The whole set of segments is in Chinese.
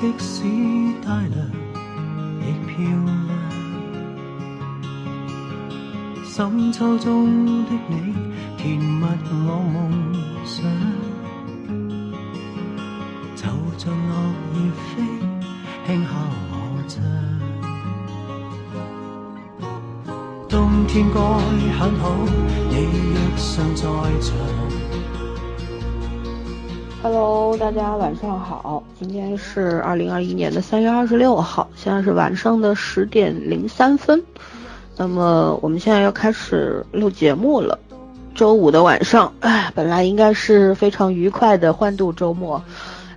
即使带凉，亦漂亮。深秋中的你，甜蜜我梦想。就像落叶飞，轻敲我窗。冬天该很好，你若尚在场。Hello，大家晚上好，今天是二零二一年的三月二十六号，现在是晚上的十点零三分。那么我们现在要开始录节目了。周五的晚上，哎，本来应该是非常愉快的欢度周末，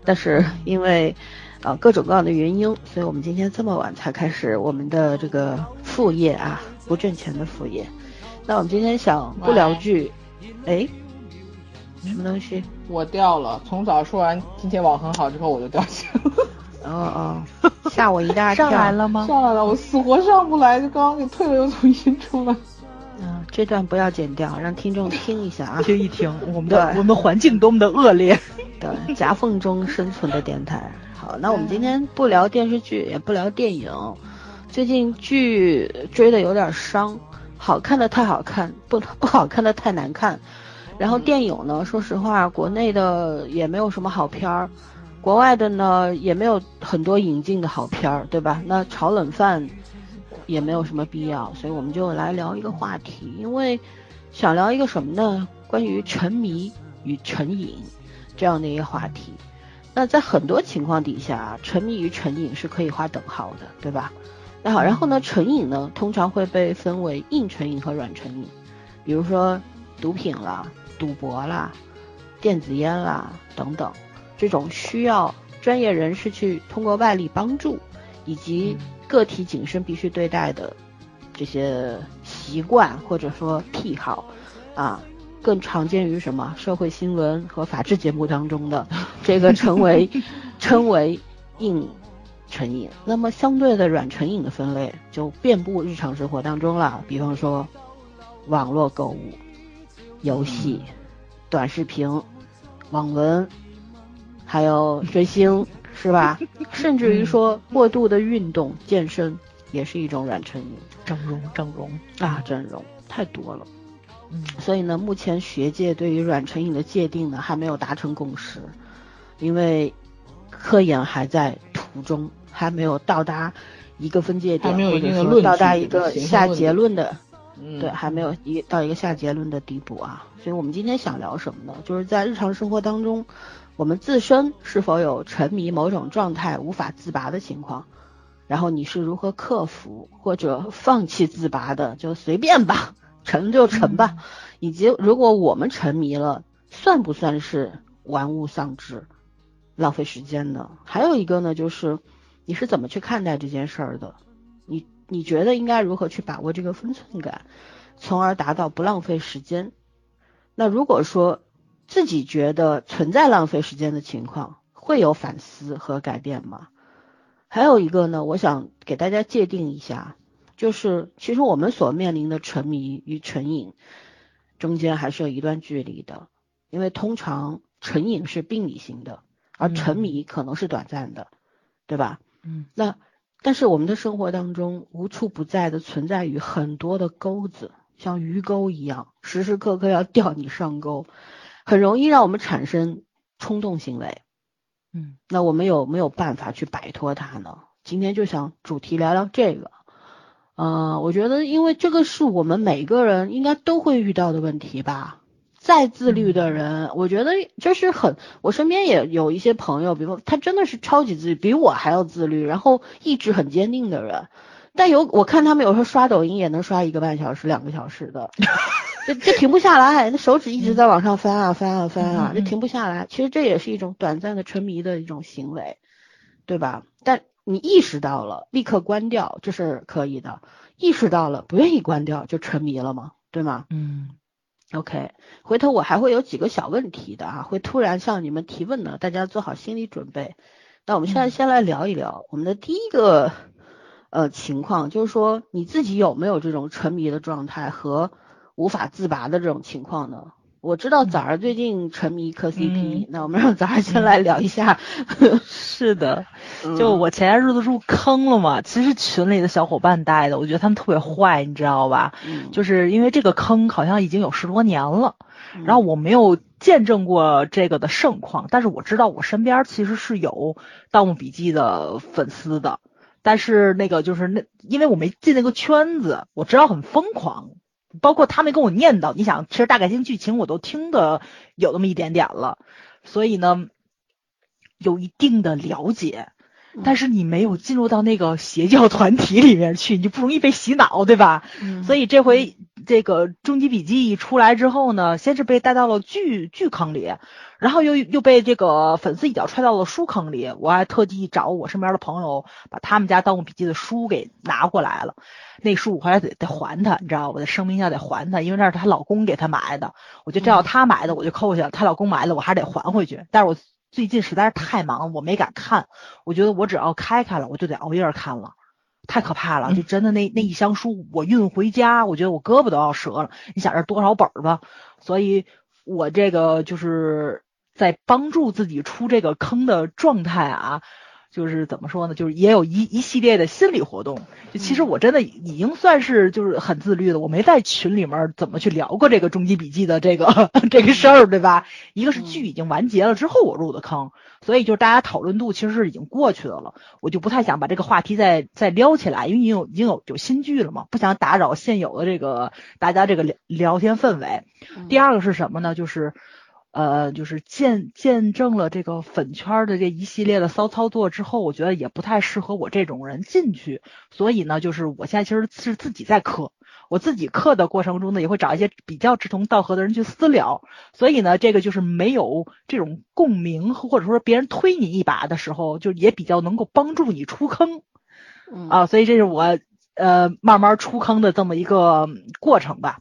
但是因为啊、呃各种各样的原因，所以我们今天这么晚才开始我们的这个副业啊，不挣钱的副业。那我们今天想不聊剧，哎，什么东西？我掉了，从早说完今天网很好之后我就掉线了，哦哦，吓我一大跳。上来了吗？上来了，我死活上不来，就刚刚给退了又重新出来。嗯，这段不要剪掉，让听众听一下啊。就一听，我们的对我们环境多么的恶劣。对，夹缝中生存的电台。好，那我们今天不聊电视剧，也不聊电影。最近剧追的有点伤，好看的太好看，不不好看的太难看。然后电影呢，说实话，国内的也没有什么好片儿，国外的呢也没有很多引进的好片儿，对吧？那炒冷饭也没有什么必要，所以我们就来聊一个话题，因为想聊一个什么呢？关于沉迷与成瘾这样的一个话题。那在很多情况底下，沉迷与成瘾是可以划等号的，对吧？那好，然后呢，成瘾呢通常会被分为硬成瘾和软成瘾，比如说毒品啦、赌博啦、电子烟啦等等，这种需要专业人士去通过外力帮助，以及个体谨慎必须对待的这些习惯或者说癖好啊，更常见于什么？社会新闻和法制节目当中的这个称为 称为硬成瘾。那么相对的软成瘾的分类就遍布日常生活当中了，比方说网络购物、游戏、短视频、网文，还有追星，是吧？甚至于说过度的运动、健身也是一种软成瘾。整容，整容，啊，整容太多了。嗯，所以呢，目前学界对于软成瘾的界定呢还没有达成共识，因为科研还在途中，还没有到达一个分界点，还没有到达一个下结论的，嗯，对，还没有一到一个下结论的地步啊。所以我们今天想聊什么呢？就是在日常生活当中，我们自身是否有沉迷某种状态无法自拔的情况，然后你是如何克服或者放弃自拔的，就随便吧，沉就沉吧。以及如果我们沉迷了，算不算是玩物丧志、浪费时间呢？还有一个呢，就是你是怎么去看待这件事儿的？你你觉得应该如何去把握这个分寸感，从而达到不浪费时间？那如果说自己觉得存在浪费时间的情况，会有反思和改变吗？还有一个呢，我想给大家界定一下，就是其实我们所面临的沉迷与成瘾中间还是有一段距离的，因为通常成瘾是病理性的，而沉迷可能是短暂的，对吧？嗯，那但是我们的生活当中无处不在的存在于很多的钩子，像鱼钩一样，时时刻刻要钓你上钩，很容易让我们产生冲动行为。嗯，那我们有没有办法去摆脱它呢？今天就想主题聊聊这个。呃，我觉得，因为这个是我们每个人应该都会遇到的问题吧。再自律的人，我觉得就是很，我身边也有一些朋友，比如说他真的是超级自律，比我还要自律，然后意志很坚定的人。但有我看他们有时候刷抖音也能刷一个半小时、两个小时的，就就停不下来，那手指一直在往上翻啊翻啊翻啊，就停不下来。其实这也是一种短暂的沉迷的一种行为，对吧？但你意识到了，立刻关掉，这是可以的。意识到了，不愿意关掉就沉迷了嘛，对吗？嗯 OK，回头我还会有几个小问题的啊，会突然向你们提问的，大家做好心理准备。那我们现在先来聊一聊我们的第一个呃情况，就是说你自己有没有这种沉迷的状态和无法自拔的这种情况呢？我知道早儿最近沉迷磕 CP，、嗯。那我们让早儿先来聊一下。是的，嗯。就我前些日子入坑了嘛，其实群里的小伙伴带的，我觉得他们特别坏，你知道吧？嗯。就是因为这个坑好像已经有十多年了，嗯。然后我没有见证过这个的盛况，但是我知道我身边其实是有《盗墓笔记》的粉丝的，但是那个就是那，因为我没进那个圈子，我知道很疯狂，包括他没跟我念叨，你想，其实大概性剧情我都听的有那么一点点了，所以呢，有一定的了解。但是你没有进入到那个邪教团体里面去，你就不容易被洗脑，对吧？嗯所以这回这个《终极笔记》一出来之后呢，先是被带到了剧剧坑里，然后又又被这个粉丝一脚踹到了书坑里。我还特地找我身边的朋友，把他们家《盗墓笔记》的书给拿过来了。那书我后来得得还他，你知道，我的声明下得还他，因为那是她老公给她买的。我觉得这要她买的，我就扣下了；她老公买的，我还得还回去。但是我最近实在是太忙了，我没敢看。我觉得我只要开开了，我就得熬夜看了。太可怕了，就真的那那一箱书，我运回家，我觉得我胳膊都要折了。你想这多少本儿吧？所以，我这个就是在帮助自己出这个坑的状态啊，就是怎么说呢？就是也有一一系列的心理活动。就其实我真的已经算是就是很自律的，我没在群里面怎么去聊过这个终极笔记的这个 这个事儿，对吧？一个是剧已经完结了之后我入的坑，所以就是大家讨论度其实是已经过去的了，我就不太想把这个话题再再撩起来，因为已经有已经有有新剧了嘛，不想打扰现有的这个大家这个聊聊天氛围。第二个是什么呢？就是。呃，就是见见证了这个粉圈的这一系列的骚操作之后，我觉得也不太适合我这种人进去，所以呢，就是我现在其实是自己在磕，我自己磕的过程中呢，也会找一些比较志同道合的人去私聊，所以呢，这个就是没有这种共鸣，或者说别人推你一把的时候，就也比较能够帮助你出坑嗯。啊，所以这是我呃慢慢出坑的这么一个过程吧。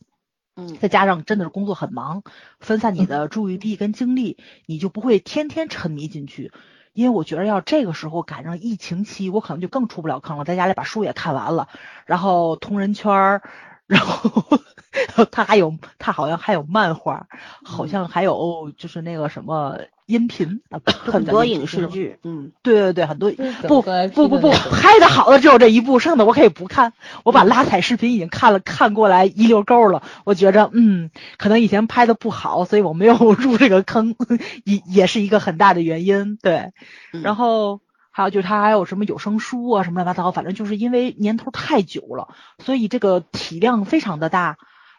再加上真的是工作很忙，分散你的注意力跟精力，你就不会天天沉迷进去。因为我觉得要这个时候赶上疫情期，我可能就更出不了坑了。在家里把书也看完了，然后同人圈儿，然后他还有他好像还有漫画，好像还有就是那个什么音频啊，很多影视。剧，嗯对对对，很多不不不不，拍的好的只有这一部，剩的我可以不看。我把拉踩视频已经看了看过来一溜够了，我觉着嗯，可能以前拍的不好，所以我没有 入这个坑，也也是一个很大的原因。对，嗯然后还有就是他还有什么有声书啊什么乱七八糟，反正就是因为年头太久了，所以这个体量非常的大。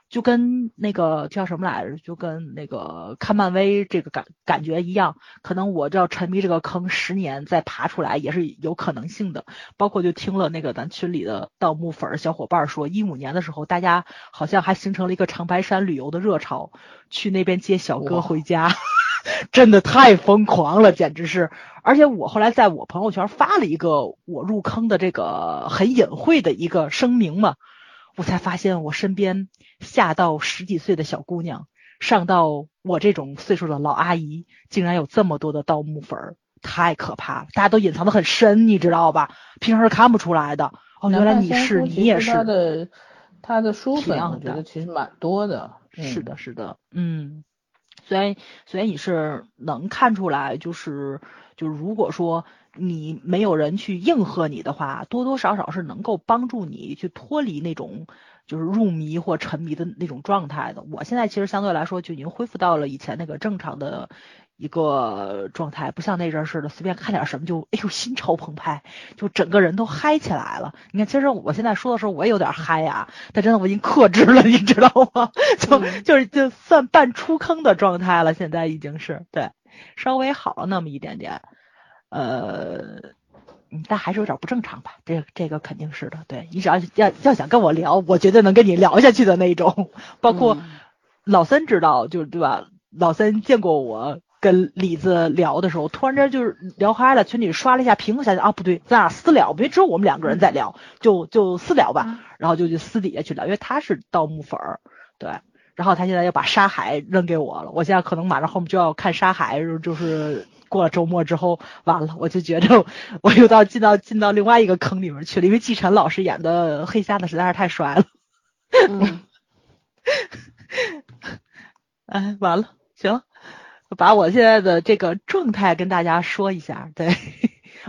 就跟那个叫什么来着，就跟那个看漫威这个感感觉一样，可能我这要沉迷这个坑十年再爬出来也是有可能性的。包括就听了那个咱群里的盗墓粉儿小伙伴说，一五年的时候，大家好像还形成了一个长白山旅游的热潮，去那边接小哥回家，真的太疯狂了，简直是。而且我后来在我朋友圈发了一个我入坑的这个很隐晦的一个声明嘛，我才发现我身边下到十几岁的小姑娘，上到我这种岁数的老阿姨，竟然有这么多的盗墓粉儿，太可怕了！大家都隐藏的很深，你知道吧？平时是看不出来的。哦，原来你是，你也是。他的他的书粉，我觉得其实蛮多的。嗯是的，是的，嗯，虽然虽然你是能看出来，就是就是如果说你没有人去应和你的话，多多少少是能够帮助你去脱离那种就是入迷或沉迷的那种状态的。我现在其实相对来说就已经恢复到了以前那个正常的。一个状态，不像那阵儿似的，随便看点什么就哎呦心潮澎湃，就整个人都嗨起来了。你看，其实我现在说的时候我也有点嗨呀、但真的我已经克制了，你知道吗？就、嗯就是就算半出坑的状态了，现在已经是对，稍微好了那么一点点，呃。嗯，但还是有点不正常吧？这个这个肯定是的。对你只要要要想跟我聊，我绝对能跟你聊下去的那种。包括嗯老三知道，就对吧？老三见过我跟李子聊的时候，突然间就是聊嗨了，群里刷了一下屏幕，想想啊，不对，咱俩私聊，因为只有我们两个人在聊，就就私聊吧。然后就去私底下去聊，因为他是盗墓粉儿，对。然后他现在又把沙海扔给我了，我现在可能马上后面就要看沙海，就是过了周末之后，完了，我就觉得我又到进到进到另外一个坑里面去了，因为季晨老师演的黑瞎子实在是太帅了。嗯 哎，完了，行，把我现在的这个状态跟大家说一下。对，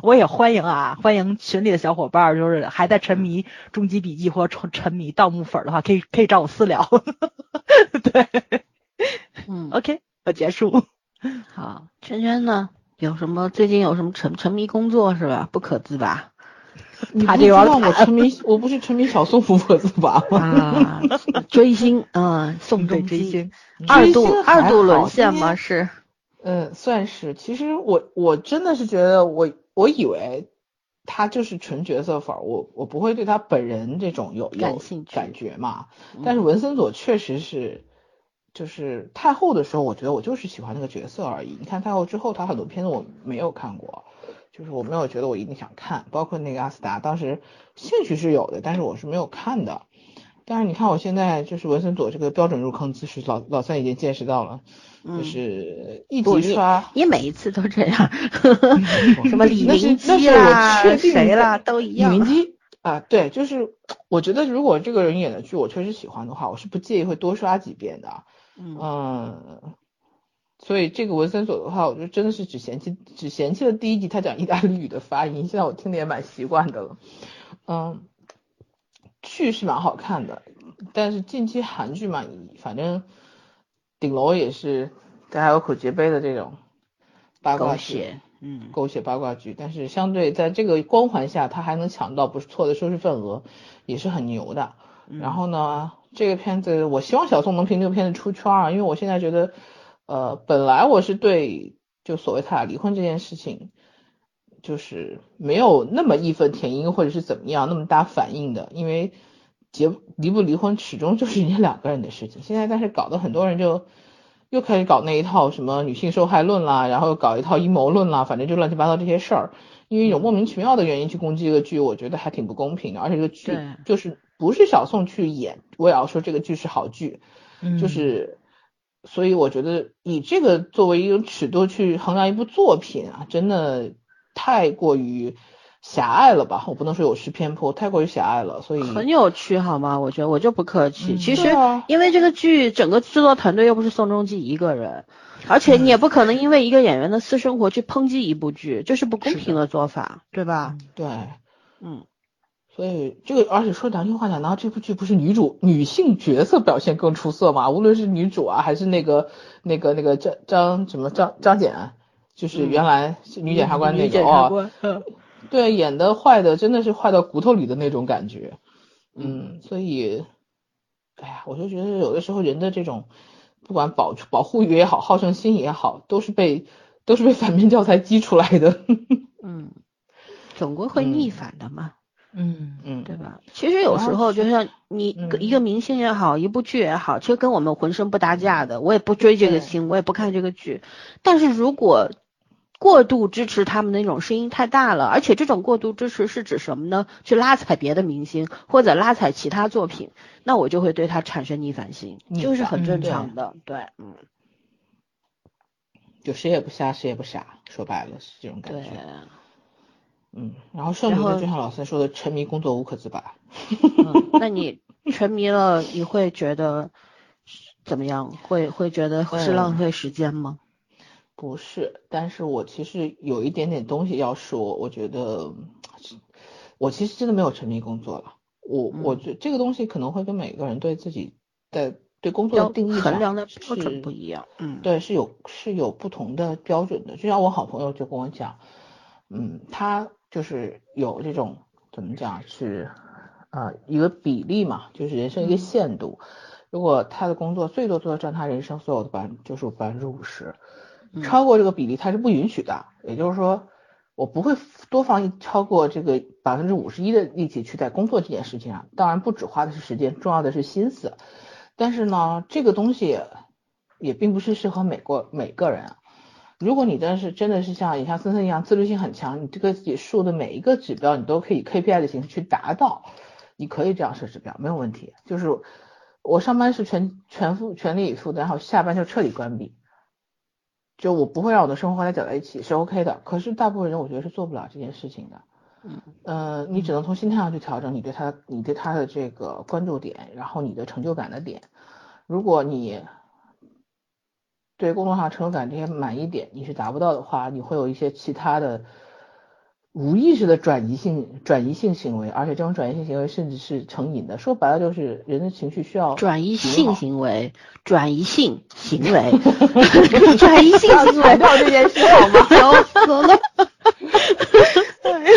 我也欢迎啊，欢迎群里的小伙伴儿，就是还在沉迷《终极笔记》或沉沉迷盗墓粉儿的话，可以可以找我私聊。对嗯，，OK，我结束。好，圈圈呢？有什么最近有什么沉沉迷工作是吧？不可自拔你 他这有点不知道我沉迷，我不是沉迷小宋不可自拔吗？啊！追星，嗯，宋对仲基，追星，二度二度沦陷吗？是，嗯，算是。其实我我真的是觉得我我以为他就是纯角色粉儿，我我不会对他本人这种有有感兴趣感觉嘛。嗯但是文森佐确实是，就是太后的时候，我觉得我就是喜欢那个角色而已。你看太后之后，他很多片子我没有看过，就是我没有觉得我一定想看，包括那个阿斯达，当时兴趣是有的，但是我是没有看的。但是你看我现在就是文森佐这个标准入坑姿势，老老三已经见识到了，就嗯是一不你集刷。你每一次都这样，什么李那是明那是我基啦，谁啦，都一李样。明基啊，对，就是我觉得如果这个人演的剧我确实喜欢的话，我是不介意会多刷几遍的。嗯嗯，所以这个文森佐的话，我就真的是只嫌弃只嫌弃了第一集他讲意大利语的发音，现在我听的也蛮习惯的了。嗯，剧是蛮好看的，但是近期韩剧嘛，反正顶楼也是大家有口皆碑的这种八卦剧嗯，狗血八卦剧，但是相对在这个光环下，他还能抢到不错的收视份额，也是很牛的。嗯然后呢，这个片子我希望小宋能凭这个片子出圈啊，因为我现在觉得，呃，本来我是对就所谓他俩离婚这件事情，就是没有那么义愤填膺或者是怎么样那么大反应的，因为结离不离婚始终就是人家两个人的事情。现在但是搞得很多人就又开始搞那一套什么女性受害论啦，然后又搞一套阴谋论啦，反正就乱七八糟这些事儿。因为有莫名其妙的原因去攻击一个剧，我觉得还挺不公平的。而且这个剧就是不是小宋去演，我也要说这个剧是好剧，嗯就是，所以我觉得以这个作为一种尺度去衡量一部作品啊，真的太过于狭隘了吧？我不能说有失偏颇，太过于狭隘了。所以很有趣好吗？我觉得我就不客气。嗯其实啊因为这个剧整个制作团队又不是宋仲基一个人，而且你也不可能因为一个演员的私生活去抨击一部剧，这是不公平的做法，对吧？对，嗯，所以这个而且说良心话讲，难道这部剧不是女主女性角色表现更出色吗？无论是女主啊，还是那个那个那个张张什么张张简，就是原来是女检察官那个、哦，对，演的坏的真的是坏到骨头里的那种感觉，嗯，所以，哎呀，我就觉得有的时候人的这种，不管保保护欲也好，好胜心也好，都是被都是被反面教材激出来的，嗯，总归会逆反的嘛。嗯嗯嗯，对吧？其实有时候就像你嗯一个明星也好，一部剧也好，其实跟我们浑身不搭架的。我也不追这个星，我也不看这个剧。但是如果过度支持他们的那种声音太大了，而且这种过度支持是指什么呢？去拉踩别的明星或者拉踩其他作品，那我就会对他产生逆反心，逆就是很正常的。对，嗯，就谁也不瞎，谁也不傻，说白了是这种感对觉，，嗯，然后剩余的就像老三说的，沉迷工作无可自拔，嗯，那你沉迷了，你会觉得怎么样？会会觉得是嗯浪费时间吗？不是，但是我其实有一点点东西要说，我觉得我其实真的没有沉迷工作了。我我嗯觉这个东西可能会跟每个人对自己的对工作要的定义衡量的标准不一样。嗯，对，是有是有不同的标准的。就像我好朋友就跟我讲，嗯，他就是有这种怎么讲是呃一个比例嘛，就是人生一个限度。如果他的工作最多做到占他人生所有的百分就是百分之五十，嗯超过这个比例他是不允许的。也就是说，我不会多放一超过这个百分之五十一的力气去在工作这件事情上。当然，不只花的是时间，重要的是心思。但是呢，这个东西也并不是适合每个每个人啊。如果你真的是真的是像也像森森一样自律性很强，你这个自己树的每一个指标你都可以 KPI 的形式去达到，你可以这样设指标，没有问题。就是我上班是全全副全力以赴的，然后下班就彻底关闭，就我不会让我的生活和它搅在一起是 OK 的。可是大部分人我觉得是做不了这件事情的。嗯，呃，你只能从心态上去调整你对他你对他的这个关注点，然后你的成就感的点。如果你对工作上成就感这些满意点你是达不到的话，你会有一些其他的无意识的转移性转移性行为，而且这种转移性行为甚至是成瘾的。说白了就是人的情绪需要转移性行为，转移性行为，转移性行为强，调这件事好吗？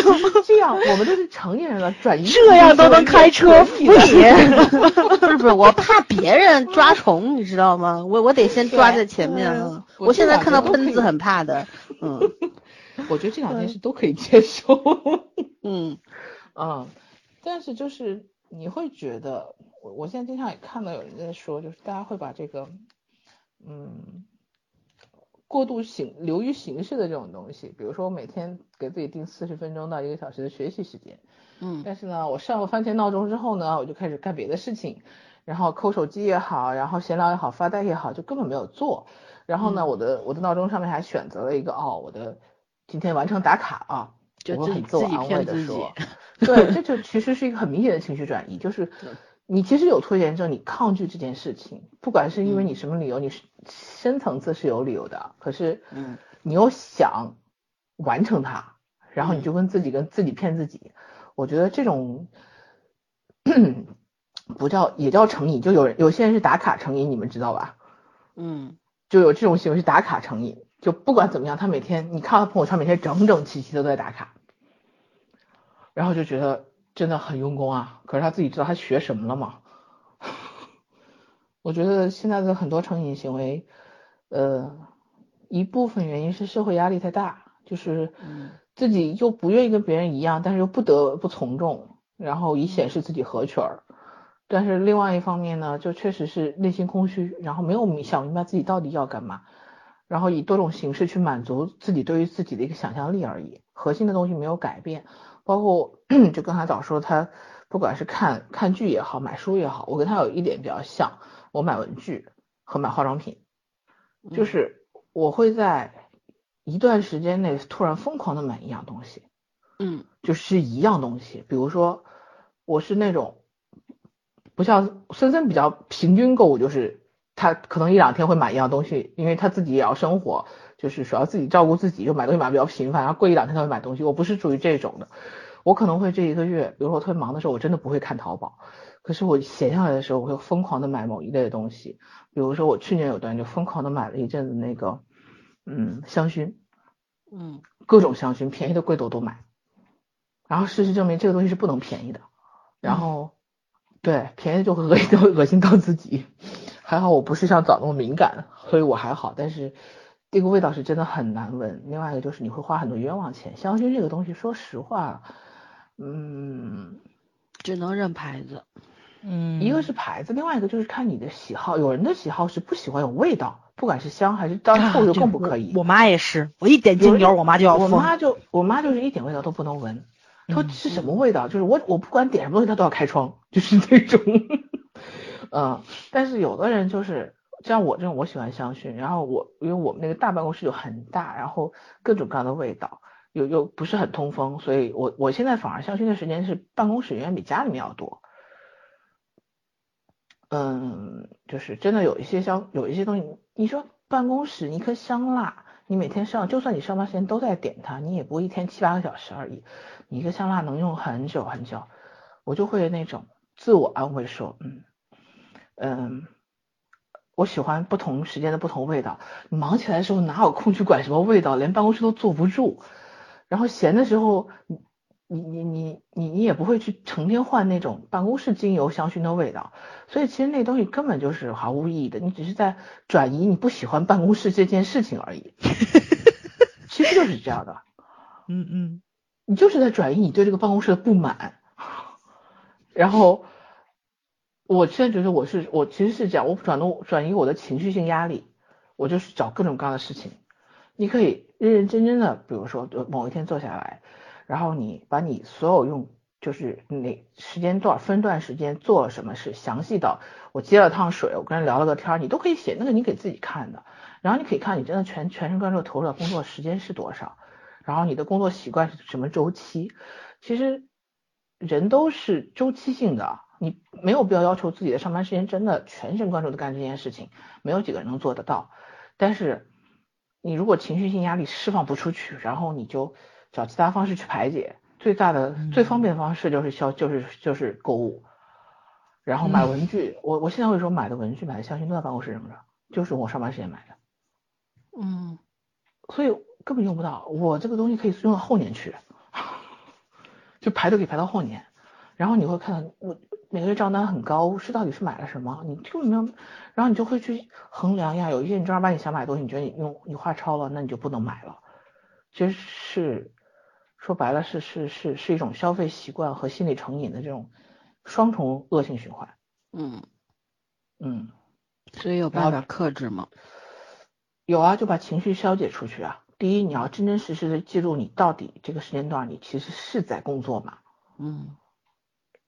这样 我们都是成年人了，转移这样都能开车可以的扶贫不是不是，我怕别人抓虫，你知道吗？我我得先抓在前面对啊。我我现在看到喷子很怕的，嗯我觉得这两件事都可以接受。嗯嗯，但是就是你会觉得，我我现在经常也看到有人在说，就是大家会把这个，嗯，过度形流于形式的这种东西，比如说我每天给自己定四十分钟到一个小时的学习时间，嗯。但是呢，我上了番茄闹钟之后呢，我就开始干别的事情，然后抠手机也好，然后闲聊也好，发呆也好，就根本没有做。然后呢，嗯。我的我的闹钟上面还选择了一个哦，我的今天完成打卡啊，就自己我很自我安慰的骗自己。说，对，这 就其实是一个很明显的情绪转移，就是你其实有拖延症，你抗拒这件事情，不管是因为你什么理由，你是深层次是有理由的，可是嗯。你又想完成它，然后你嗯。就跟自己跟自己骗自己，我觉得这种 不叫也叫成瘾，就有人有些人是打卡成瘾，你们知道吧？嗯。就有这种行为是打卡成瘾，就不管怎么样，他每天你看他朋友圈每天整整齐齐的都在打卡，然后就觉得真的很用功啊。可是他自己知道他学什么了吗？我觉得现在的很多成瘾行为，呃，一部分原因是社会压力太大，就是嗯自己又不愿意跟别人一样，但是又不得不从众，然后以显示自己合群儿。但是另外一方面呢，就确实是内心空虚，然后没有想明白自己到底要干嘛，然后以多种形式去满足自己对于自己的一个想象力而已，核心的东西没有改变。包括 就刚才早说他不管是看看剧也好，买书也好，我跟他有一点比较像，我买文具和买化妆品，就嗯。是我会在一段时间内突然疯狂的买一样东西，嗯。就是一样东西，比如说我是那种不像森森比较平均购物，就是他可能一两天会买一样东西，因为他自己也要生活，就是主要自己照顾自己，就买东西买得比较频繁，然后过一两天才会买东西。我不是属于这种的，我可能会这一个月，比如说我特别忙的时候，我真的不会看淘宝，可是我闲下来的时候，我会疯狂的买某一类的东西，比如说我去年有段就疯狂的买了一阵子那个嗯香薰，嗯各种香薰，便宜的贵的我都买。然后事实证明这个东西是不能便宜的，然后、对便宜就会恶心恶心到自己。还好我不是像早那么敏感，所以我还好。但是这个味道是真的很难闻。另外一个就是你会花很多冤枉钱。香薰这个东西，说实话，嗯，只能认牌子。嗯，一个是牌子，另外一个就是看你的喜好。有人的喜好是不喜欢有味道，不管是香还是当啊臭就更不可以。我我妈也是，我一点精油，我妈就要我。妈就我妈就是一点味道都不能闻，她说嗯是什么味道？就是我我不管点什么东西，她都要开窗，就是那种。嗯，但是有的人就是像我这种，我喜欢香薰，然后我因为我们那个大办公室就很大，然后各种各样的味道，又又不是很通风，所以我我现在反而香薰的时间是办公室远远比家里面要多。嗯，就是真的有一些香，有一些东西，你说办公室一颗香蜡，你每天上，就算你上班时间都在点它，你也不一天七八个小时而已，你一个香蜡能用很久很久，我就会那种自我安慰说，嗯嗯，我喜欢不同时间的不同味道，你忙起来的时候哪有空去管什么味道，连办公室都坐不住，然后闲的时候，你你你你你你也不会去成天换那种办公室精油香薰的味道，所以其实那东西根本就是毫无意义的，你只是在转移你不喜欢办公室这件事情而已。其实就是这样的，嗯嗯你就是在转移你对这个办公室的不满。然后，我现在觉得我是我其实是这样，我转动转移我的情绪性压力，我就是找各种各样的事情。你可以认认真真的，比如说某一天坐下来，然后你把你所有用就是哪时间段分段时间做了什么事，详细到我接了趟水，我跟人聊了个天，你都可以写，那个你给自己看的。然后你可以看你真的全全神贯注投入的工作时间是多少，然后你的工作习惯是什么周期。其实人都是周期性的，你没有必要要求自己的上班时间真的全神贯注的干这件事情，没有几个人能做得到。但是你如果情绪性压力释放不出去，然后你就找其他方式去排解。最大的、最方便的方式就是消，就是就是购物，然后买文具。我我现在为什么买的文具、买的香薰都在办公室扔着，就是我上班时间买的。嗯，所以根本用不到。我这个东西可以用到后年去，就排队可以排到后年。然后你会看到我每个月账单很高，是到底是买了什么？你根本没有，然后你就会去衡量呀。有一些你正儿八经想买的东西，你觉得你用你花超了，那你就不能买了。其实是。说白了是是是是一种消费习惯和心理成瘾的这种双重恶性循环。嗯嗯，所以有办法克制吗？有啊，就把情绪消解出去啊。第一，你要真真实实的记录你到底这个时间段你其实是在工作嘛。嗯。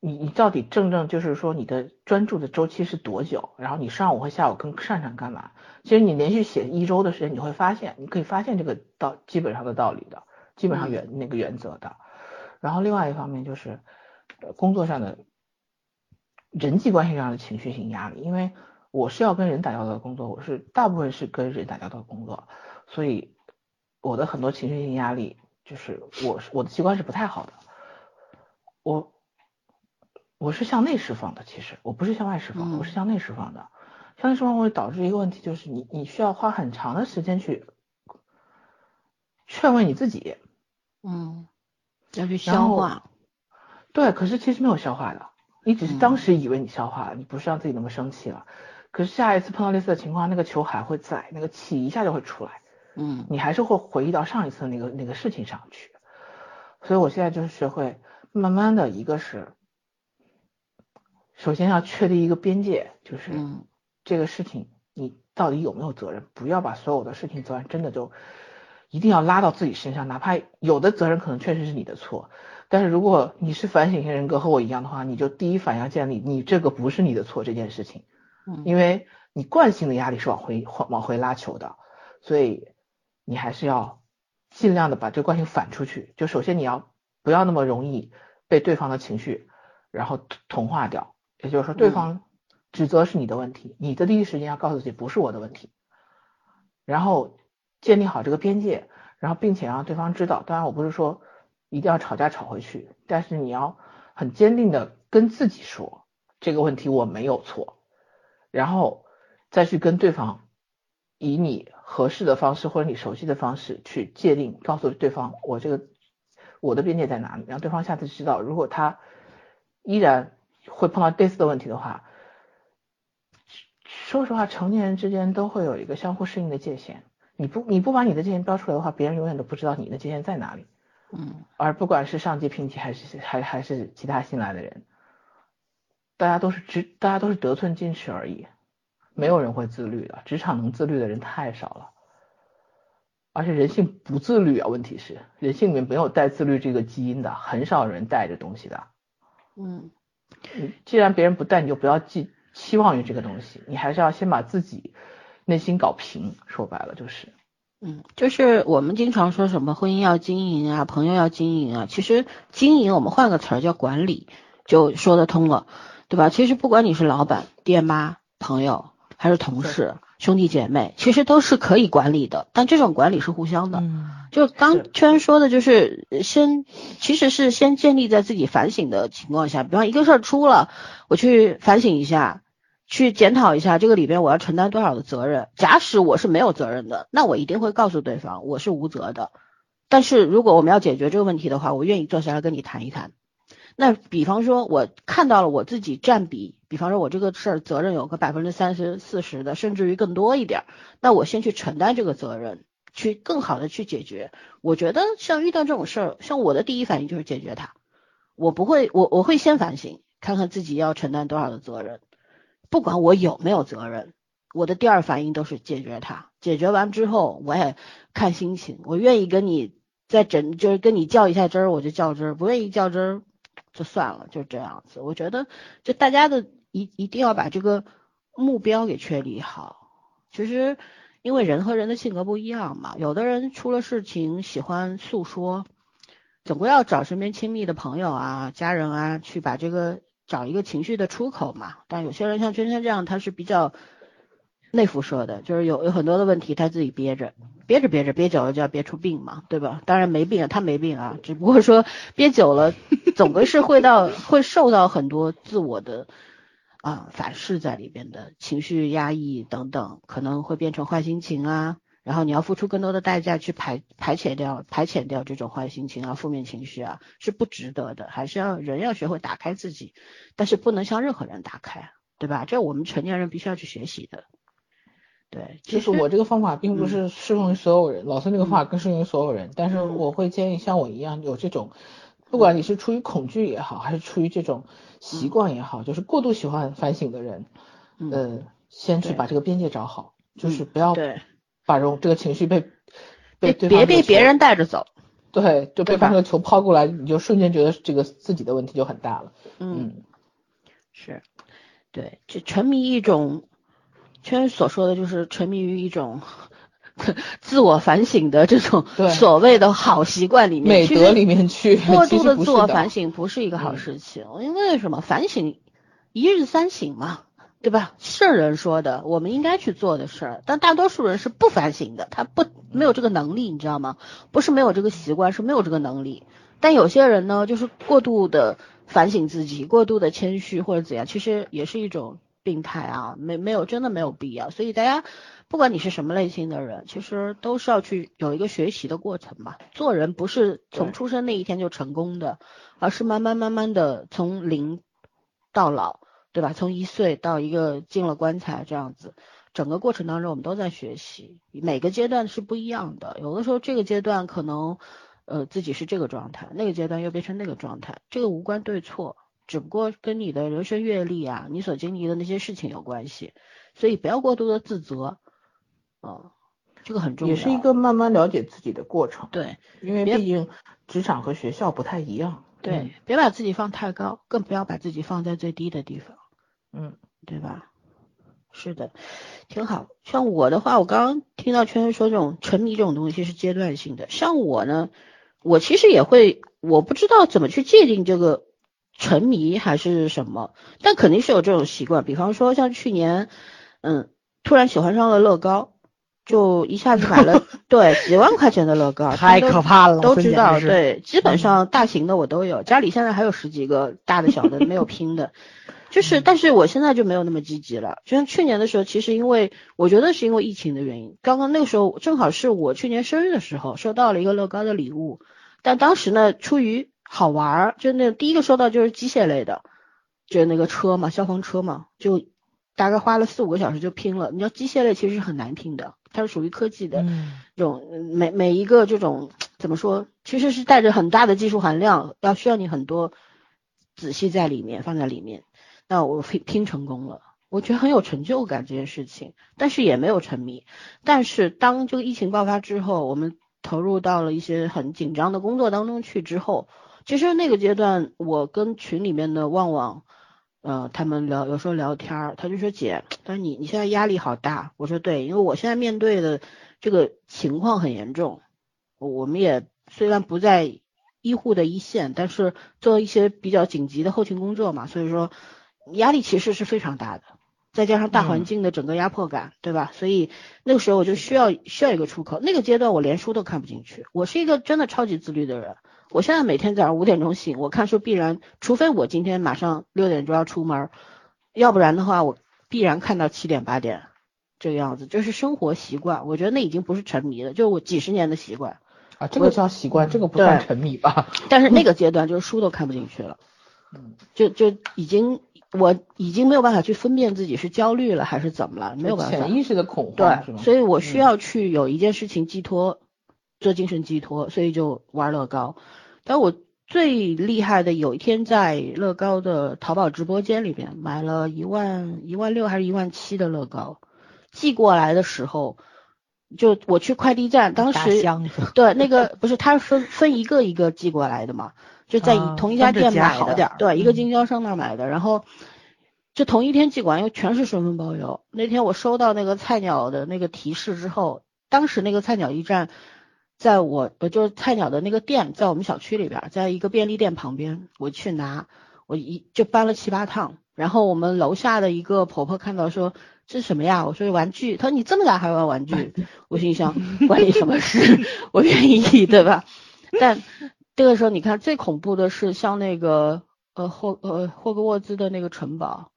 你你到底正正就是说你的专注的周期是多久？然后你上午和下午更擅长干嘛？其实你连续写一周的时间，你会发现你可以发现这个道基本上的道理的。基本上原那个原则的，然后另外一方面就是工作上的人际关系上的情绪性压力，因为我是要跟人打交道的工作，我是大部分是跟人打交道的工作，所以我的很多情绪性压力就是我我的习惯是不太好的，我我是向内释放的，其实我不是向外释放，我是向内释放的，向内释放会导致一个问题，就是你你需要花很长的时间去劝慰你自己。嗯，要去消化。对，可是其实没有消化的，你只是当时以为你消化了，你不是让自己那么生气了。可是下一次碰到类似的情况，那个球还会在，那个气一下就会出来。嗯，你还是会回忆到上一次那个那个事情上去。所以我现在就是学会慢慢的一个是，首先要确立一个边界，就是这个事情你到底有没有责任，不要把所有的事情责任真的就。一定要拉到自己身上，哪怕有的责任可能确实是你的错，但是如果你是反省型人格和我一样的话，你就第一反应要建立你这个不是你的错这件事情，嗯，因为你惯性的压力是往回往回拉球的，所以你还是要尽量的把这个惯性反出去。就首先你要不要那么容易被对方的情绪然后同化掉，也就是说对方指责是你的问题，你的第一时间要告诉自己不是我的问题，然后。建立好这个边界，然后并且让对方知道。当然，我不是说一定要吵架吵回去，但是你要很坚定的跟自己说这个问题我没有错，然后再去跟对方以你合适的方式或者你熟悉的方式去界定，告诉对方我这个我的边界在哪里，让对方下次知道，如果他依然会碰到类似的问题的话，说实话，成年人之间都会有一个相互适应的界限。你不你不把你的界限标出来的话，别人永远都不知道你的界限在哪里。嗯，而不管是上级评级还是还还是其他新来的人，大家都是知大家都是得寸进尺而已，没有人会自律的。职场能自律的人太少了，而且人性不自律啊。问题是人性里面没有带自律这个基因的，很少人带着东西的。嗯，既然别人不带，你就不要寄期望于这个东西，你还是要先把自己。内心搞平，说白了就是，嗯，就是我们经常说什么婚姻要经营啊，朋友要经营啊，其实经营我们换个词儿叫管理，就说得通了，对吧？其实不管你是老板、爹妈、朋友还是同事、兄弟姐妹，其实都是可以管理的，但这种管理是互相的。就刚圈说的，就是先其实是先建立在自己反省的情况下，比方一个事儿出了，我去反省一下。去检讨一下这个里边我要承担多少的责任。假使我是没有责任的，那我一定会告诉对方我是无责的。但是如果我们要解决这个问题的话，我愿意坐下来跟你谈一谈。那比方说，我看到了我自己占比，比方说我这个事儿责任有个百分之三十四十的，甚至于更多一点儿，那我先去承担这个责任，去更好的去解决。我觉得像遇到这种事儿，像我的第一反应就是解决它。我不会，我我会先反省，看看自己要承担多少的责任。不管我有没有责任，我的第二反应都是解决它。解决完之后，我也看心情，我愿意跟你再整，就是跟你较一下真儿，我就较真儿；不愿意较真儿，就算了，就这样子。我觉得，就大家的一一定要把这个目标给确立好。其实，因为人和人的性格不一样嘛，有的人出了事情喜欢诉说，总归要找身边亲密的朋友啊、家人啊去把这个。找一个情绪的出口嘛，但有些人像娟娟这样，他是比较内辐射的，就是有有很多的问题他自己憋着，憋着憋着憋久了就要憋出病嘛，对吧？当然没病啊，他没病啊，只不过说憋久了，总归是会到会受到很多自我的啊反噬在里边的情绪压抑等等，可能会变成坏心情啊，然后你要付出更多的代价去排排遣掉排遣掉这种坏心情啊、负面情绪啊，是不值得的，还是要人要学会打开自己，但是不能向任何人打开，对吧？这我们成年人必须要去学习的。对，就是我这个方法并不是适用于所有人，老孙这个方法更适用于所有人。但是嗯。我会建议像我一样有这种，不管你是出于恐惧也好，还是出于这种习惯也好，就是过度喜欢反省的人，嗯。呃，先去把这个边界找好，就是不要对，把这种这个情绪被被别被别人带着走。对，就被方这个球抛过来，你就瞬间觉得这个自己的问题就很大了。嗯，嗯，是，对，就沉迷一种，圈所说的就是沉迷于一种 自我反省的这种所谓的好习惯里面，美德里面去，过度 的自我反省不是一个好嗯事情，因为什么？反省一日三省嘛，对吧？圣人说的，我们应该去做的事儿，但大多数人是不反省的，他不没有这个能力，你知道吗？不是没有这个习惯，是没有这个能力。但有些人呢，就是过度的反省自己，过度的谦虚或者怎样，其实也是一种病态啊，没没有真的没有必要。所以大家不管你是什么类型的人，其实都是要去有一个学习的过程嘛。做人不是从出生那一天就成功的，而是慢慢慢慢的从零到老，对吧？从一岁到一个进了棺材这样子，整个过程当中我们都在学习，每个阶段是不一样的。有的时候这个阶段可能呃自己是这个状态，那个阶段又变成那个状态，这个无关对错，只不过跟你的人生阅历啊，你所经历的那些事情有关系，所以不要过度的自责，啊、这个很重要。也是一个慢慢了解自己的过程。对因为毕竟职场和学校不太一样。对，别把自己放太高，更不要把自己放在最低的地方。嗯，对吧？是的，挺好。像我的话，我刚刚听到圈圈说这种沉迷这种东西是阶段性的。像我呢，我其实也会，我不知道怎么去界定这个沉迷还是什么，但肯定是有这种习惯。比方说，像去年，嗯，突然喜欢上了乐高，就一下子买了 对几万块钱的乐高，太可怕了，都知道，对，基本上大型的我都有，家里现在还有十几个大的小的没有拼的，就是，但是我现在就没有那么积极了。就像去年的时候，其实因为我觉得是因为疫情的原因，刚刚那个时候正好是我去年生日的时候收到了一个乐高的礼物，但当时呢出于好玩儿，就那第一个说到就是机械类的，就是那个车嘛，消防车嘛，就大概花了四五个小时就拼了。你知道机械类其实是很难拼的，它是属于科技的。嗯，这种嗯每每一个这种怎么说，其实是带着很大的技术含量，要需要你很多仔细在里面放在里面。那我拼拼成功了，我觉得很有成就感这件事情，但是也没有沉迷。但是当这个疫情爆发之后，我们投入到了一些很紧张的工作当中去之后，其实那个阶段，我跟群里面的旺旺。呃，他们聊有时候聊天儿，他就说姐，他说你你现在压力好大，我说对，因为我现在面对的这个情况很严重，我们也虽然不在医护的一线，但是做一些比较紧急的后勤工作嘛，所以说压力其实是非常大的，再加上大环嗯境的整个压迫感，对吧？所以那个时候我就需要需要一个出口，那个阶段我连书都看不进去，我是一个真的超级自律的人。我现在每天早上五点钟醒，我看书必然，除非我今天马上六点钟要出门，要不然的话，我必然看到七点八点这个样子，就是生活习惯。我觉得那已经不是沉迷了，就是我几十年的习惯。啊，这个叫习惯，这个不算沉迷吧？但是那个 阶段就是书都看不进去了，嗯，就就已经我已经没有办法去分辨自己是焦虑了还是怎么了，没有办法。潜意识的恐慌是对，所以我需嗯要去有一件事情寄托，做精神寄托，所以就玩乐高。但我最厉害的，有一天在乐高的淘宝直播间里边买了一万一万六还是一万七的乐高，寄过来的时候，就我去快递站，当时对那个不是，他是分分一个一个寄过来的嘛，就在啊同一家店买的，好点儿对，一个嗯经销商那儿买的，然后就同一天寄过来，因为全是顺丰包邮。那天我收到那个菜鸟的那个提示之后，当时那个菜鸟驿站，在我呃就是菜鸟的那个店，在我们小区里边，在一个便利店旁边，我去拿，我一就搬了七八趟，然后我们楼下的一个婆婆看到说这是什么呀？我说玩具。她说你这么大还玩玩具？我心想关你什么事？我愿意，对吧？但这个时候你看最恐怖的是像那个呃霍呃霍格沃兹的那个城堡，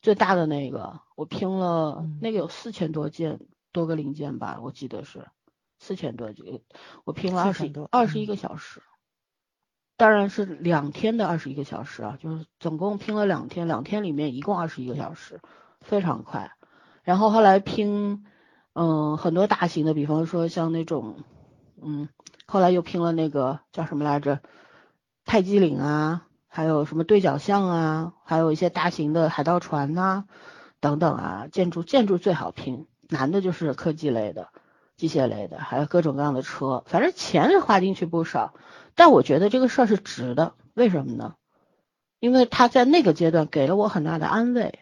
最大的那个，我拼了嗯那个有四千多件多个零件吧，我记得是四千多就，我拼了二十4000多二十一嗯个小时。当然是两天的二十一个小时啊，就是总共拼了两天，两天里面一共二十一个小时，非常快。然后后来拼，嗯，很多大型的，比方说像那种，嗯，后来又拼了那个叫什么来着，泰姬陵啊，还有什么对角巷啊，还有一些大型的海盗船呐、等等啊，建筑建筑最好拼，难的就是科技类的、机械类的，还有各种各样的车，反正钱是花进去不少。但我觉得这个事儿是值的，为什么呢？因为他在那个阶段给了我很大的安慰。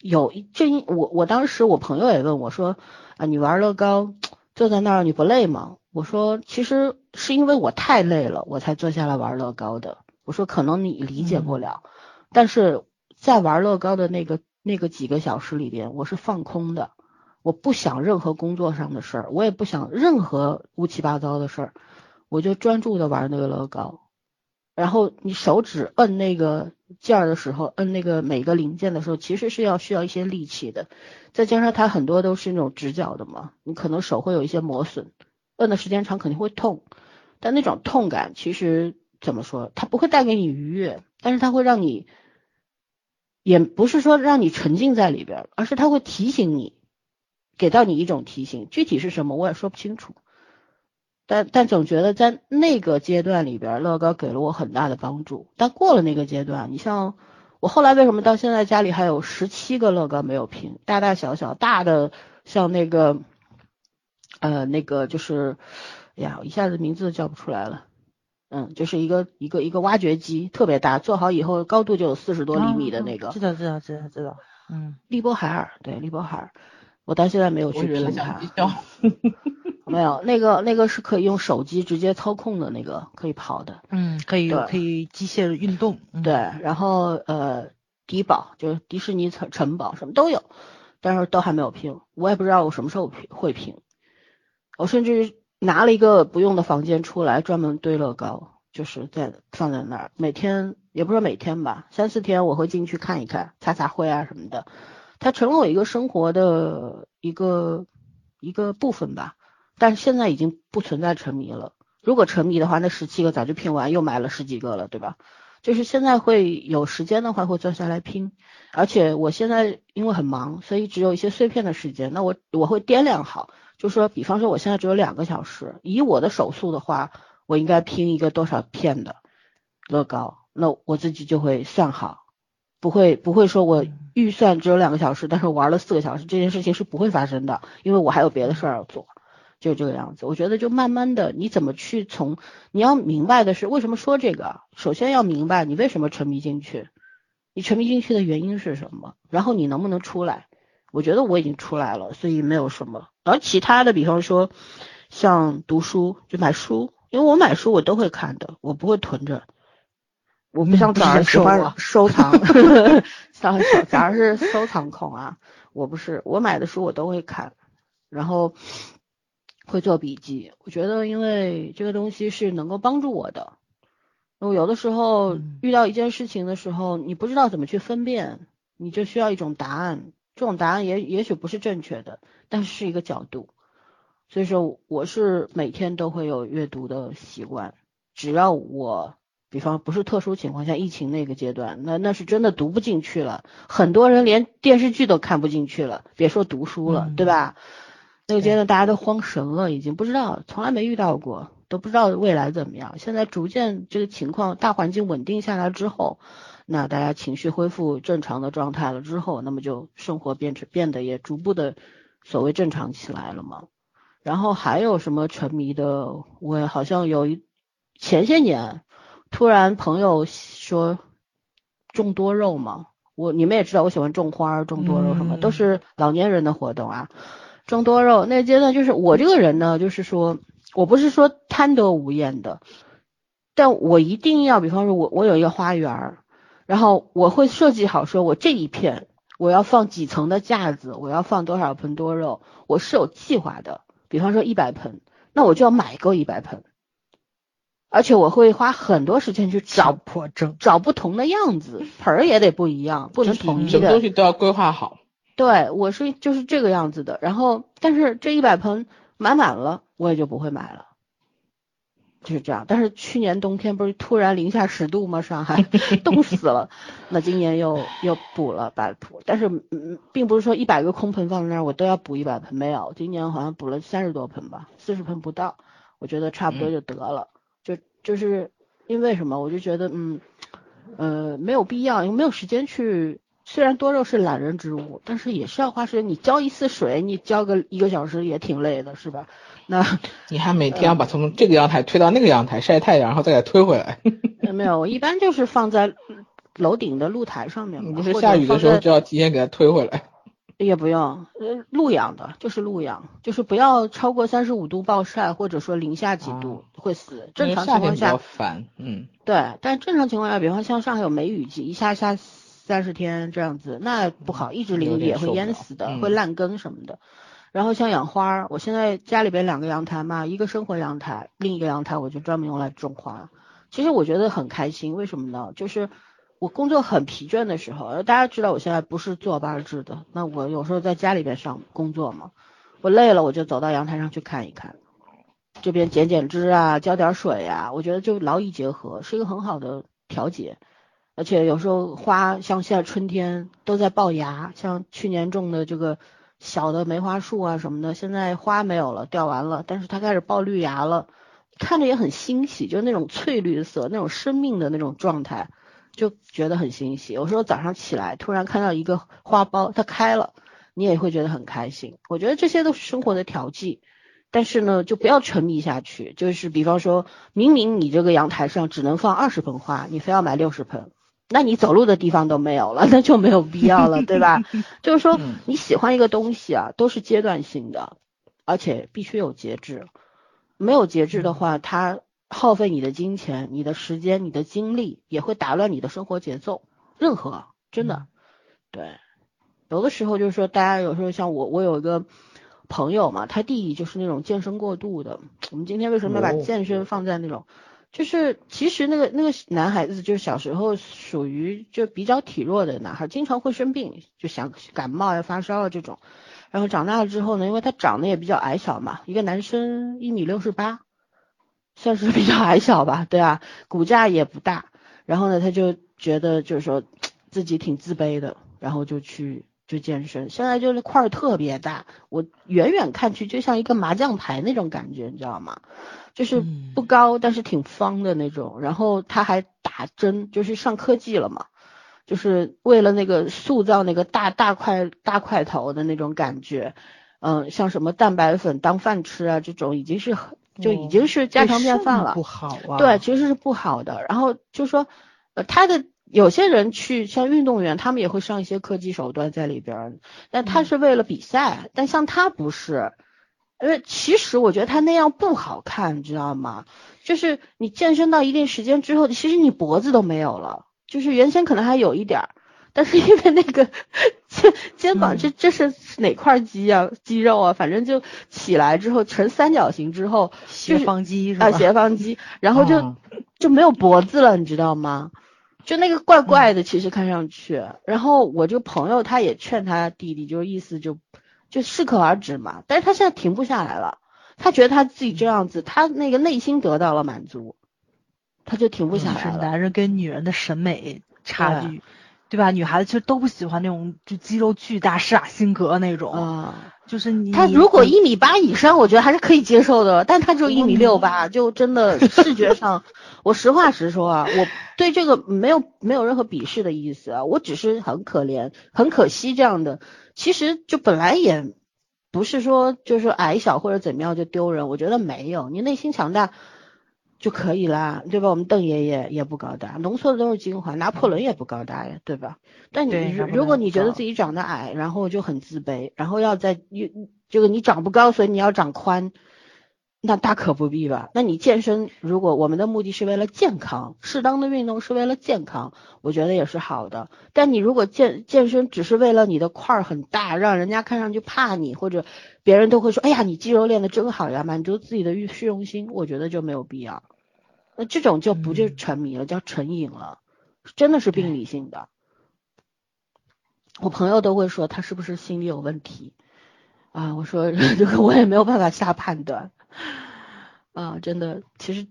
有一正因我我当时我朋友也问我说啊，你玩乐高坐在那儿你不累吗？我说其实是因为我太累了，我才坐下来玩乐高的。我说可能你理解不了，但是在玩乐高的那个那个几个小时里边，我是放空的，我不想任何工作上的事儿，我也不想任何乌七八糟的事儿。我就专注的玩那个乐高，然后你手指摁那个键儿的时候，摁那个每个零件的时候，其实是要需要一些力气的，再加上它很多都是那种直角的嘛，你可能手会有一些磨损，摁的时间长肯定会痛，但那种痛感其实怎么说，它不会带给你愉悦，但是它会让你，也不是说让你沉浸在里边，而是它会提醒你，给到你一种提醒，具体是什么我也说不清楚。但但总觉得在那个阶段里边，乐高给了我很大的帮助。但过了那个阶段，你像我后来为什么到现在家里还有十七个乐高没有拼，大大小小，大的像那个呃那个就是，哎呀，我一下子名字都叫不出来了。嗯，就是一个一个一个挖掘机，特别大，做好以后高度就有四十多厘米的那个。知道知道知道知道，嗯，利波海尔，对利波海尔，我到现在没有去我以为拼它。没有，那个那个是可以用手机直接操控的那个，可以跑的。嗯，可以可以机械运动，嗯对，然后呃，迪堡就是迪士尼城城堡什么都有，但是都还没有拼，我也不知道我什么时候拼会拼。我甚至拿了一个不用的房间出来，专门堆乐高，就是在放在那儿，每天也不是每天吧，三四天我会进去看一看，擦擦灰啊什么的。它成了我一个生活的一个一个部分吧，但是现在已经不存在沉迷了。如果沉迷的话，那十七个早就拼完，又买了十几个了，对吧？就是现在会有时间的话，会坐下来拼。而且我现在因为很忙，所以只有一些碎片的时间。那我我会掂量好，就说，比方说我现在只有两个小时，以我的手速的话，我应该拼一个多少片的乐高，那我自己就会算好，不会不会说我预算只有两个小时，但是我玩了四个小时，这件事情是不会发生的，因为我还有别的事儿要做。就是这个样子，我觉得就慢慢的，你怎么去从你要明白的是为什么说这个，首先要明白你为什么沉迷进去，你沉迷进去的原因是什么，然后你能不能出来？我觉得我已经出来了，所以没有什么。而其他的，比方说像读书，就买书，因为我买书我都会看的，我不会囤着。我不像嗯早上喜欢收藏，像早上是收藏控啊，我不是，我买的书我都会看，然后会做笔记。我觉得因为这个东西是能够帮助我的。我有的时候嗯遇到一件事情的时候，你不知道怎么去分辨，你就需要一种答案。这种答案也也许不是正确的，但是是一个角度。所以说，我是每天都会有阅读的习惯。只要我，比方不是特殊情况下，疫情那个阶段，那那是真的读不进去了。很多人连电视剧都看不进去了，别说读书了，嗯对吧？那个阶段大家都慌神了，已经不知道，从来没遇到过，都不知道未来怎么样。现在逐渐这个情况大环境稳定下来之后，那大家情绪恢复正常的状态了之后，那么就生活变成变得也逐步的所谓正常起来了嘛。然后还有什么沉迷的？我好像有一前些年突然朋友说种多肉嘛，我你们也知道我喜欢种花儿、种多肉什么，嗯都是老年人的活动啊。种多肉那个阶段，就是我这个人呢，就是说我不是说贪得无厌的，但我一定要，比方说我我有一个花园，然后我会设计好，说我这一片我要放几层的架子，我要放多少盆多肉，我是有计划的。比方说一百盆，那我就要买够一百盆，而且我会花很多时间去找。找不同的样子，盆儿也得不一样，不能统一什么东。西都要规划好。对，我是就是这个样子的。然后，但是这一百盆买满了，我也就不会买了，就是这样。但是去年冬天不是突然零下十度吗？上海 冻死了。那今年又又补了百补，但是嗯，并不是说一百个空盆放在那儿我都要补一百盆，没有。今年好像补了三十多盆吧，四十盆不到，我觉得差不多就得了。就就是因为什么？我就觉得嗯呃没有必要，因为没有时间去。虽然多肉是懒人植物，但是也是要花时间。你浇一次水，你浇个一个小时也挺累的，是吧？那 你还每天要把从这个阳台推到那个阳台晒太阳，然后再给它推回来。呃没有，我一般就是放在楼顶的露台上面。你不是下雨的时候就要提前给它推回来。也不用，呃，露养的，就是露养，就是不要超过三十五度暴晒，或者说零下几度、会死。正常情况下，烦，嗯，对，但正常情况下，比方像上海有梅雨季，一下下三十天这样子，那不好，一直淋雨也会淹死的，嗯会烂根什么的。然后像养花儿，我现在家里边两个阳台嘛，一个生活阳台，另一个阳台我就专门用来种花。其实我觉得很开心，为什么呢？就是我工作很疲倦的时候，大家知道我现在不是坐班制的，那我有时候在家里边上工作嘛，我累了我就走到阳台上去看一看，这边剪剪枝啊，浇点水呀、我觉得就劳逸结合，是一个很好的调节。而且有时候花像现在春天都在爆芽，像去年种的这个小的梅花树啊什么的，现在花没有了，掉完了，但是它开始爆绿芽了，看着也很欣喜，就是那种翠绿色、那种生命的那种状态，就觉得很欣喜。有时候早上起来突然看到一个花苞它开了，你也会觉得很开心。我觉得这些都是生活的调剂。但是呢，就不要沉迷下去。就是比方说，明明你这个阳台上只能放二十盆花，你非要买六十盆，那你走路的地方都没有了，那就没有必要了，对吧？就是说嗯，你喜欢一个东西啊，都是阶段性的，而且必须有节制。没有节制的话，它耗费你的金钱、你的时间、你的精力，也会打乱你的生活节奏。任何真的，对，有的时候就是说，大家有时候像我，我有一个朋友嘛，他弟弟就是那种健身过度的。我们今天为什么要把哦健身放在那种？就是其实那个那个男孩子，就是小时候属于就比较体弱的男孩，经常会生病，就想感冒呀、发烧啊这种。然后长大了之后呢，因为他长得也比较矮小嘛，一个男生一米六十八，算是比较矮小吧，对啊，骨架也不大。然后呢，他就觉得就是说自己挺自卑的，然后就去就健身。现在就是块儿特别大，我远远看去就像一个麻将牌那种感觉，你知道吗？就是嗯不高，但是挺方的那种。然后他还打针，就是上科技了嘛，就是为了那个塑造那个大大块大块头的那种感觉。嗯，像什么蛋白粉当饭吃啊，这种已经是很就已经是家常便饭了。不好啊。对，其实是不好的。然后就说，呃，他的有些人去像运动员，他们也会上一些科技手段在里边儿，但他是为了比赛，但像他不是。因为其实我觉得他那样不好看，你知道吗？就是你健身到一定时间之后，其实你脖子都没有了，就是原先可能还有一点儿，但是因为那个肩肩膀这这是哪块肌啊肌肉啊，反正就起来之后成三角形之后，斜方肌是吧？啊，斜方肌，然后就、嗯就没有脖子了，你知道吗？就那个怪怪的，其实看上去。然后我这个朋友他也劝他弟弟，就是意思就就适可而止嘛。但是他现在停不下来了，他觉得他自己这样子，他那个内心得到了满足，他就停不下来了。男人跟女人的审美差距，对吧？女孩子其实都不喜欢那种就肌肉巨大、施瓦辛格那种，啊、就是你他如果一米八以上，我觉得还是可以接受的，但他只有一米六八，就真的视觉上，我实话实说啊，我对这个没有没有任何鄙视的意思啊，我只是很可怜、很可惜这样的。其实就本来也不是说就是矮小或者怎么样就丢人，我觉得没有，你内心强大就可以啦，对吧？我们邓爷爷也不高大，浓缩的都是精华，拿破仑也不高大呀，对吧？但你如果你觉得自己长得矮，然后就很自卑，然后要在又这个你长不高，所以你要长宽，那大可不必吧？那你健身，如果我们的目的是为了健康，适当的运动是为了健康，我觉得也是好的。但你如果健健身只是为了你的块儿很大，让人家看上去怕你，或者别人都会说，哎呀，你肌肉练得真好呀，满足自己的虚虚荣心，我觉得就没有必要。那这种就不就是沉迷了，叫成瘾了，真的是病理性的。我朋友都会说他是不是心理有问题啊？我说 这个我也没有办法下判断啊，真的，其实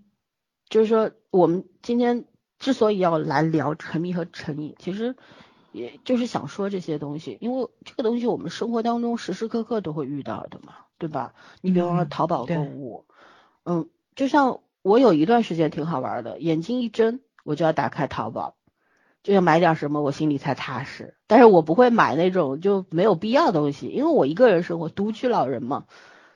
就是说我们今天之所以要来聊沉迷和成瘾，其实也就是想说这些东西，因为这个东西我们生活当中时时刻刻都会遇到的嘛，对吧？你比方说淘宝购物，嗯，就像我有一段时间挺好玩的，眼睛一睁我就要打开淘宝。就要买点什么，我心里才踏实。但是我不会买那种就没有必要的东西，因为我一个人生活，独居老人嘛。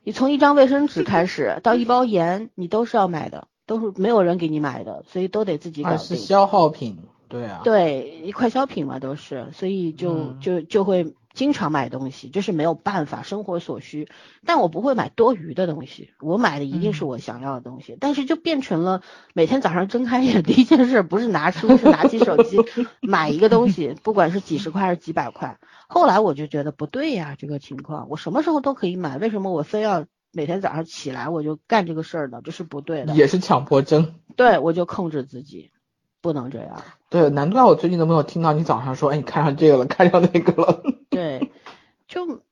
你从一张卫生纸开始到一包盐，你都是要买的，都是没有人给你买的，所以都得自己搞定。是消耗品，对啊。对，快消品嘛都是，所以就就就会。经常买东西，这是没有办法，生活所需。但我不会买多余的东西，我买的一定是我想要的东西。但是就变成了每天早上睁开眼第一件事不是拿书，是拿起手机买一个东西，不管是几十块还是几百块。后来我就觉得不对呀，这个情况我什么时候都可以买，为什么我非要每天早上起来我就干这个事儿呢？这是不对的，也是强迫症。对，我就控制自己，不能这样。对，难怪我最近都没有听到你早上说，哎，你看上这个了，看上那个了。对，就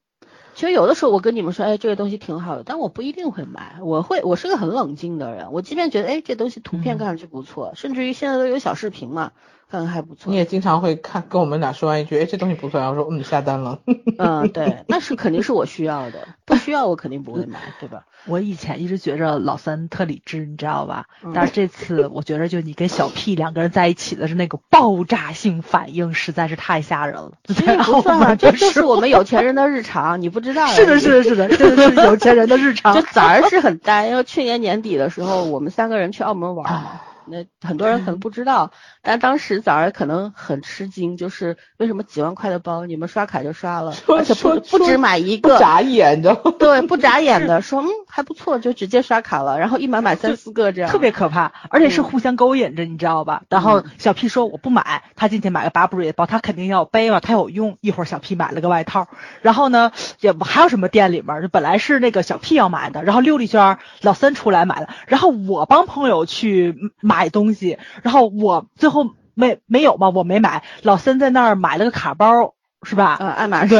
其实有的时候我跟你们说，哎，这个东西挺好的，但我不一定会买。我会，我是个很冷静的人。我即便觉得，哎，这东西图片看上去不错，甚至于现在都有小视频嘛，看看还不错。你也经常会看，跟我们俩说完一句，哎，这东西不错，然后说，嗯，下单了。嗯，对，那是肯定是我需要的，不需要我肯定不会买，对吧？我以前一直觉着老三特理智，你知道吧？但是这次我觉着，就你跟小 P 两个人在一起的是那个爆炸性反应，实在是太吓人了。不算啊，这 就是我们有钱人的日常，你不知道。是的，是的，是的，真的是有钱人的日常。就早上是很呆，因为去年年底的时候，我们三个人去澳门玩嘛。那很多人可能不知道，但当时早上可能很吃惊，就是为什么几万块的包你们刷卡就刷了，而且不不止买一个，不眨眼的，对，不眨眼的说嗯还不错，就直接刷卡了，然后一买买三四个这样，特别可怕，而且是互相勾引着，你知道吧？然后小 P 说我不买，他进去买个 Burberry 的包，他肯定要背嘛，他有用。一会儿小 P 买了个外套，然后呢也不还有什么店里面就本来是那个小 P 要买的，然后溜了一圈，老三出来买了，然后我帮朋友去买东西。然后我最后没没有嘛，我没买。老三在那儿买了个卡包，是吧？嗯，爱马仕，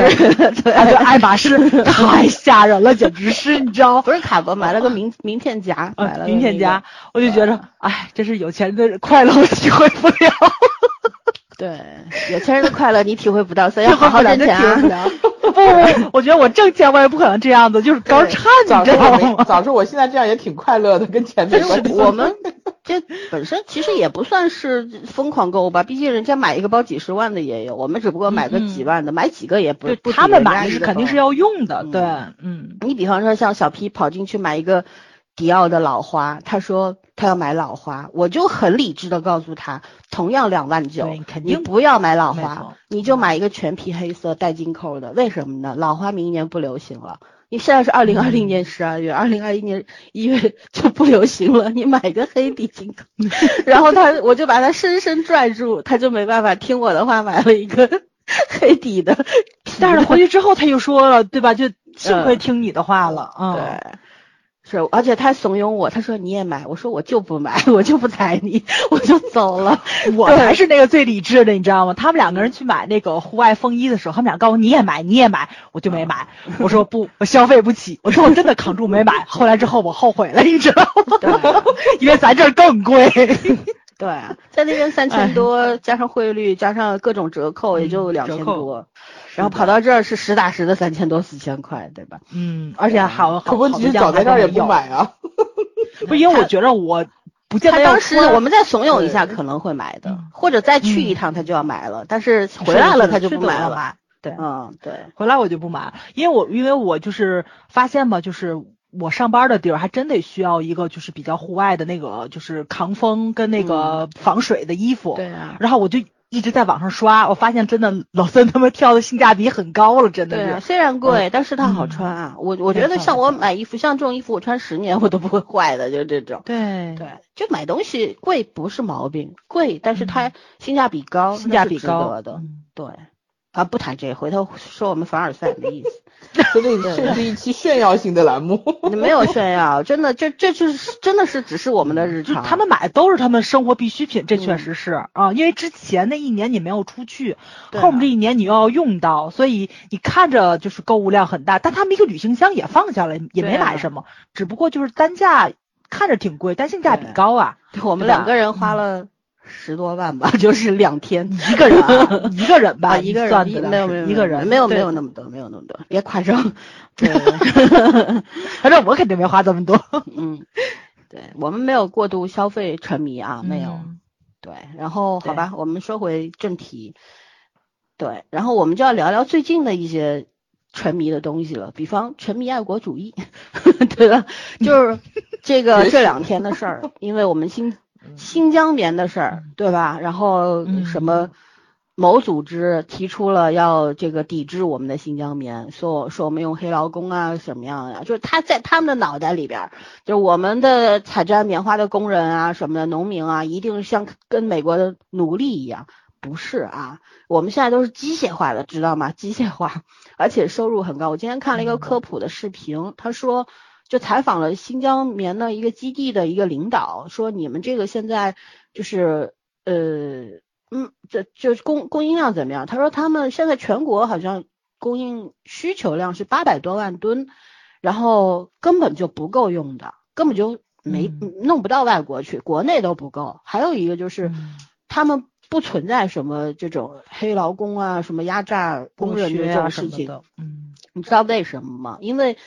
对，爱马仕，太吓人了，简直是，你知道？不是卡包，买了个名名片夹，买了名片夹，我就觉得，哎，这是有钱人的快乐，体会不了。对，有钱人的快乐你体会不到，所以要好好赚钱啊。不，我觉得我挣钱我也不可能这样子，就是高差，你知道吗？早说我现在这样也挺快乐的，跟钱没关系。我们 这本身其实也不算是疯狂购物吧，毕竟人家买一个包几十万的也有，我们只不过买个几万的，买几个也不不。他们买的是肯定是要用的，对，嗯。你比方说像小 P 跑进去买一个迪奥的老花，他说他要买老花，我就很理智的告诉他，同样两万九，你不要买老花，你就买一个全皮黑色带金扣的，为什么呢？老花明年不流行了。你现在是二零二零年十二月，二零二一年一月就不流行了。你买个黑底金扣，然后他我就把他深深拽住，他就没办法听我的话，买了一个 黑底的。但是回去之后他又说了，对吧？就幸亏听你的话了，嗯。对。是，而且他怂恿我，他说你也买，我说我就不买，我就不睬你，我就走了。我才是那个最理智的，你知道吗？他们两个人去买那个户外风衣的时候，他们俩告诉我你也买，你也买，我就没买。我说不，我消费不起。我说我真的扛住没买。后来之后我后悔了，你知道吗？因为咱这儿更贵。对，在那边三千多，加上汇率，加上各种折扣，也就两千多。然后跑到这儿是实打实的三千多四千块，对吧？嗯，而且好好问题是早在这儿也不买啊。不，因为我觉得我不见得。他当时我们再怂恿一下可能会买的，或者再去一趟他就要买了，但是回来了他就不买了。对，嗯，对，回来我就不买，因为我因为我就是发现嘛，就是我上班的地儿还真得需要一个就是比较户外的那个就是抗风跟那个防水的衣服。对啊。然后我就。一直在网上刷，我发现真的老三他们挑的性价比很高了，真的对。虽然贵，但是它好穿啊。我我觉得像我买衣服，像这种衣服我穿十年 我都不会坏的，就这种。对对，就买东西贵不是毛病，贵，但是它性价比高，性价比高得的。嗯对，啊，不谈这，回头说我们凡尔赛没意思。这是一期炫耀性的栏目。没有炫耀，真的，这这就是真的是只是我们的日就常。他们买的都是他们生活必需品，这确嗯实是啊，因为之前那一年你没有出去，后面这一年你又要用到，所以你看着就是购物量很大，但他们一个旅行箱也放下了，也没买什么，只不过就是单价看着挺贵，但性价比高啊。我们两个人花了十多万吧，就是两天。一个人啊，一个人吧，啊，一个算人的没有没有一个人，没有没有那么多，没有那么多，别夸张。对，反正我肯定没花这么多，嗯，对我们没有过度消费沉迷啊，没有。嗯对，然后好吧，我们说回正题。对，然后我们就要聊聊最近的一些沉迷的东西了，比方沉迷爱国主义，对吧？就是这个这两天的事儿，因为我们新新疆棉的事儿，对吧？然后嗯什么某组织提出了要这个抵制我们的新疆棉，说说我们用黑劳工啊什么样呀、就是他在他们的脑袋里边儿，就是我们的采摘棉花的工人啊什么的农民啊，一定像跟美国的奴隶一样。不是啊，我们现在都是机械化的，知道吗？机械化，而且收入很高。我今天看了一个科普的视频，他说就采访了新疆棉的一个基地的一个领导，说你们这个现在就是呃嗯，这就是供供应量怎么样？他说他们现在全国好像供应需求量是八百多万吨，然后根本就不够用的，根本就没、嗯弄不到外国去，国内都不够。还有一个就是。嗯他们不存在什么这种黑劳工啊、什么压榨工人的这种事情。嗯你知道为什么吗？因为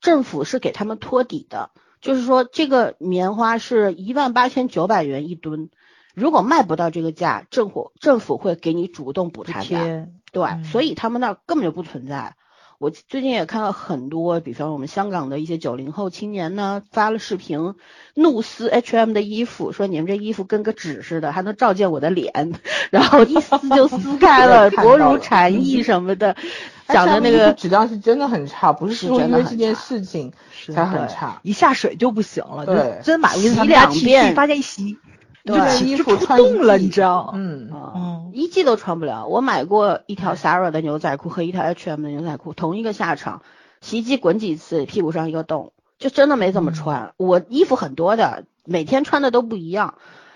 政府是给他们托底的，就是说这个棉花是一万八千九百元一吨，如果卖不到这个价，政府政府会给你主动补补差价。贴，对，嗯所以他们那儿根本就不存在。我最近也看到很多，比方我们香港的一些九零后青年呢，发了视频，怒撕 H&M 的衣服，说你们这衣服跟个纸似的，还能照见我的脸，然后一撕就撕开了，薄如蝉 翼什么的，哎讲的那个质量是真的很差，不是是说因为这件事情才很对差。一下水就不行了，就对真买一次洗两遍，发现一洗对就这件衣就出服穿一洞了，你知道？嗯，啊、嗯一季都穿不了。我买过一条 Zara 的牛仔裤和一条 H&M 的牛仔裤，同一个下场，洗衣机滚几次，屁股上一个洞，就真的没怎么穿。我衣服很多的，每天穿的都不一样，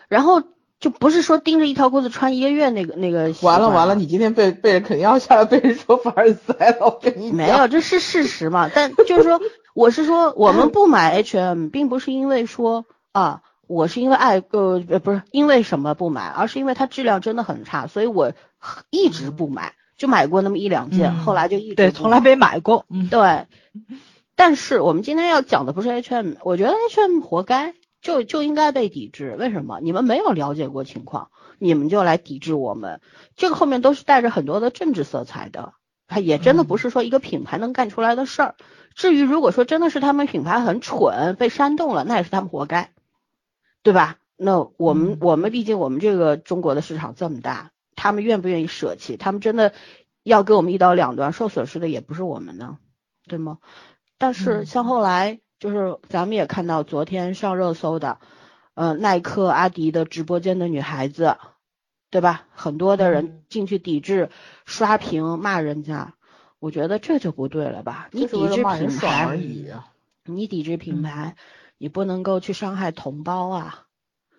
然后就不是说盯着一条裤子穿一个月那个那个完了完了，你今天被被人肯定要下来被人说凡尔赛了，我跟你讲。没有，这是事实嘛？但就是说，我是说，我们不买 H&M，并不是因为说啊，我是因为爱呃呃不是因为什么不买，而是因为它质量真的很差，所以我一直不买，就买过那么一两件，嗯后来就一直对，从来没买过，嗯，对。但是我们今天要讲的不是 H&M，我觉得 H&M 活该，就就应该被抵制。为什么？你们没有了解过情况，你们就来抵制我们，这个后面都是带着很多的政治色彩的。它也真的不是说一个品牌能干出来的事儿。至于如果说真的是他们品牌很蠢，被煽动了，那也是他们活该，对吧？那我们、嗯我们毕竟我们这个中国的市场这么大，他们愿不愿意舍弃？他们真的要给我们一刀两断，受损失的也不是我们呢，对吗？但是嗯像后来就是咱们也看到昨天上热搜的，呃，耐克、阿迪的直播间的女孩子，对吧？很多的人嗯进去抵制、刷屏、骂人家，我觉得这就不对了吧？你抵制品牌，已啊。你抵制品嗯牌，你不能够去伤害同胞啊！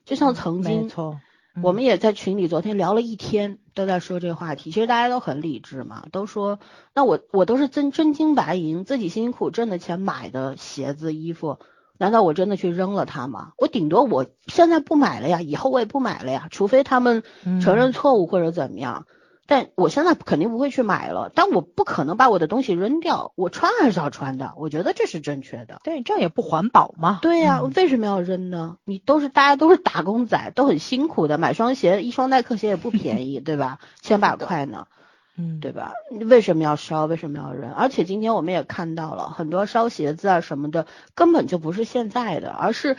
就像曾没经错，我们也在群里昨天聊了一天，都在说这个话题。其实大家都很理智嘛，都说那我我都是真真金白银，自己辛辛苦苦挣的钱买的鞋子衣服，难道我真的去扔了它吗？我顶多我现在不买了呀，以后我也不买了呀，除非他们承认嗯错误或者怎么样。但我现在肯定不会去买了，但我不可能把我的东西扔掉，我穿还是要穿的，我觉得这是正确的。对，这样也不环保嘛。对呀、嗯为什么要扔呢？你都是大家都是打工仔，都很辛苦的，买双鞋，一双耐克鞋也不便宜，对吧？千把块呢，嗯，对吧？为什么要烧？为什么要扔？而且今天我们也看到了很多烧鞋子啊什么的，根本就不是现在的，而是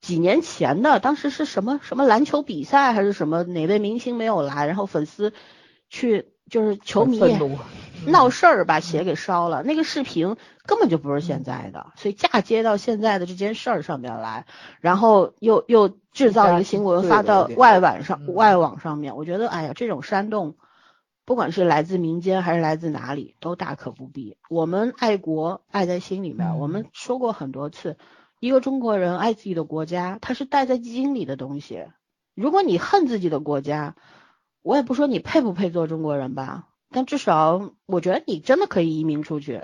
几年前的，当时是什么什么篮球比赛还是什么哪位明星没有来，然后粉丝去就是球迷 闹事儿把鞋给烧了，那个视频根本就不是现在的，所以嫁接到现在的这件事儿上面来，然后又又制造一个新闻对发到外网上嗯外网上面，我觉得哎呀，这种煽动。不管是来自民间还是来自哪里，都大可不必。我们爱国爱在心里面，嗯我们说过很多次，一个中国人爱自己的国家，他是带在基因里的东西。如果你恨自己的国家，我也不说你配不配做中国人吧，但至少我觉得你真的可以移民出去，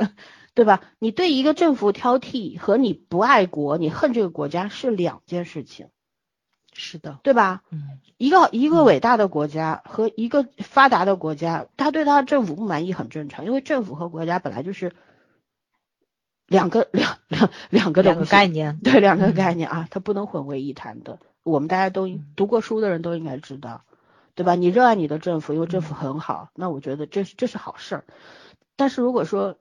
对吧？你对一个政府挑剔和你不爱国，你恨这个国家是两件事情，是的，对吧？嗯一个一个伟大的国家和一个发达的国家，他对他的政府不满意很正常，因为政府和国家本来就是两个两两两个两个概念，对两个嗯概念啊，它不能混为一谈的。我们大家都读过书的人都应该知道，对吧？你热爱你的政府，因为政嗯府很好，那我觉得这是这是好事儿。但是如果说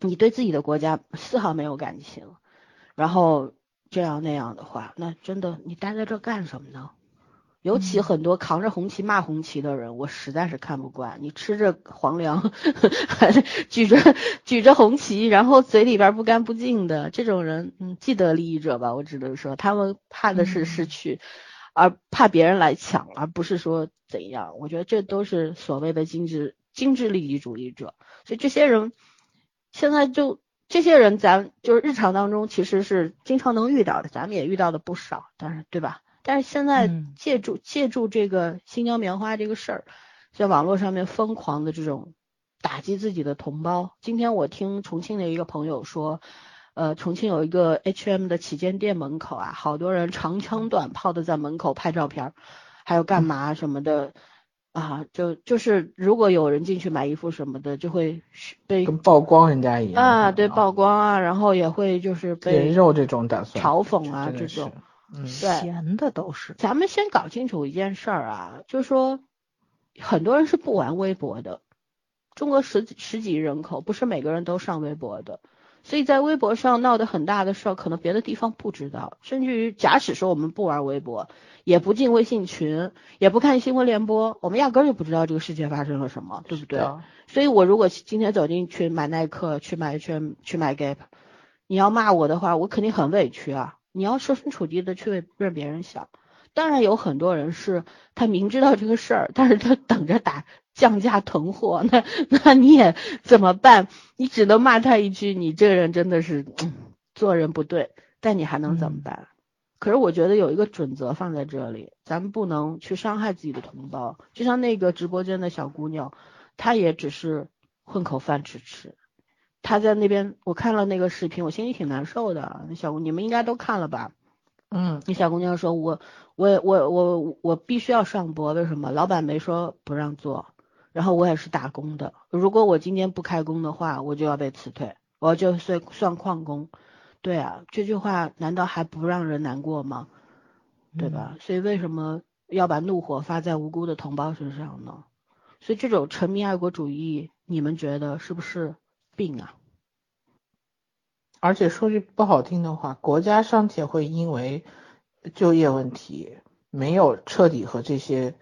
你对自己的国家丝毫没有感情，然后这样那样的话，那真的你待在这干什么呢？尤其嗯很多扛着红旗骂红旗的人，我实在是看不惯。你吃着皇粮，还 举着举着红旗，然后嘴里边不干不净的这种人，嗯，既得利益者吧，我只能说，他们怕的是失嗯去，而怕别人来抢，而不是说怎样。我觉得这都是所谓的精致精致利益主义者。所以这些人现在就这些人，咱就是日常当中其实是经常能遇到的，咱们也遇到的不少，但是对吧？但是现在嗯借助、借助这个新疆棉花这个事儿，在网络上面疯狂的这种打击自己的同胞。今天我听重庆的一个朋友说，呃，重庆有一个 H&M 的旗舰店门口啊，好多人长枪短炮的在门口拍照片儿，还有干嘛什么的。啊，就就是如果有人进去买衣服什么的，就会被跟曝光人家一样啊，对曝光啊，然后也会就是人被肉这种打算嘲讽啊这种。嗯，对闲的都是，咱们先搞清楚一件事儿啊，就是说，很多人是不玩微博的。中国十几十几亿人口，不是每个人都上微博的，所以在微博上闹得很大的事儿，可能别的地方不知道。甚至于，假使说我们不玩微博，也不进微信群，也不看新闻联播，我们压根儿就不知道这个世界发生了什么，对不对？所以我如果今天走进去买耐克，去买圈去买 Gap，你要骂我的话，我肯定很委屈啊。你要设身处地的去为为别人想。当然有很多人是他明知道这个事儿，但是他等着打降价囤货，那那你也怎么办？你只能骂他一句：“你这个人真的是、嗯、做人不对。”但你还能怎么嗯办？可是我觉得有一个准则放在这里，咱们不能去伤害自己的同胞。就像那个直播间的小姑娘，她也只是混口饭吃吃。她在那边，我看了那个视频，我心里挺难受的。那小姑，你们应该都看了吧？嗯，那小姑娘说：“我我我我我必须要上播，为什么？老板没说不让做，然后我也是打工的，如果我今天不开工的话，我就要被辞退，我就算算旷工。对啊，这句话难道还不让人难过吗？对吧？所以为什么要把怒火发在无辜的同胞身上呢？所以这种沉迷爱国主义，你们觉得是不是病啊？而且说句不好听的话，国家尚且会因为就业问题没有彻底和这些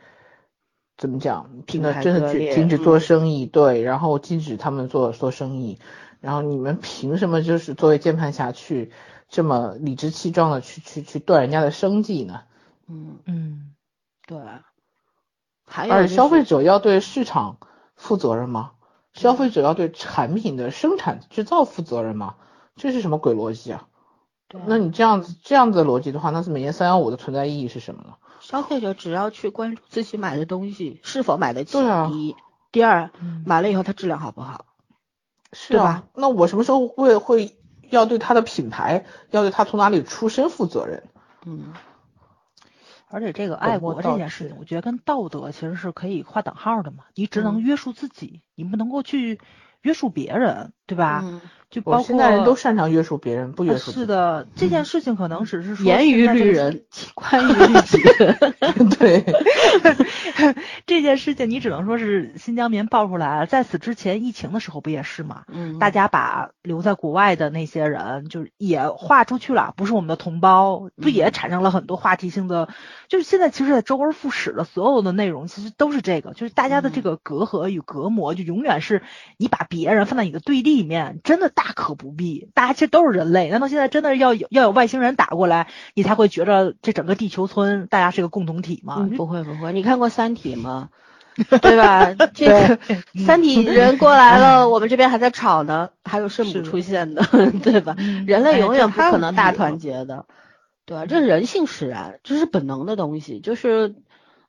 怎么讲，真的真的去停止做嗯生意，对，然后禁止他们做做生意，然后你们凭什么就是作为键盘侠去这么理直气壮的去去去断人家的生计呢？嗯，嗯，对。还有、而且就是、消费者要对市场负责任吗？消费者要对产品的生产制造负责任吗？这是什么鬼逻辑啊？那你这样子这样子的逻辑的话，那是每年三幺五的存在意义是什么呢？消费者只要去关注自己买的东西是否买得起，啊第一，第二，嗯买了以后它质量好不好？是吧，那我什么时候会会要对它的品牌，要对它从哪里出身负责任？嗯，而且这个爱国这件事情，我觉得跟道德其实是可以划等号的嘛。你只能嗯约束自己，你不能够去约束别人，对吧？嗯就包括现在人都擅长约束别人，不约呃束。是的，这件事情可能只是说严于律人，宽于律己。对，这件事情你只能说是新疆棉爆出来了，在此之前疫情的时候不也是吗？嗯大家把留在国外的那些人，就是也划出去了，不是我们的同胞，不也产生了很多话题性的？就是现在其实，在周而复始的所有的内容，其实都是这个，就是大家的这个隔阂与隔膜，就永远是你把别人放在你的对立面，真的大可不必。大家其实都是人类，难道现在真的要有要有外星人打过来，你才会觉得这整个地球村大家是个共同体吗？嗯，不会不会，你看过《三体》吗？对吧？这个《三体》人过来了，我们这边还在吵呢，还有圣母出现的，对吧？嗯人类哎永远不可能大团结的，对吧？这人性使然，这是本能的东西，就是，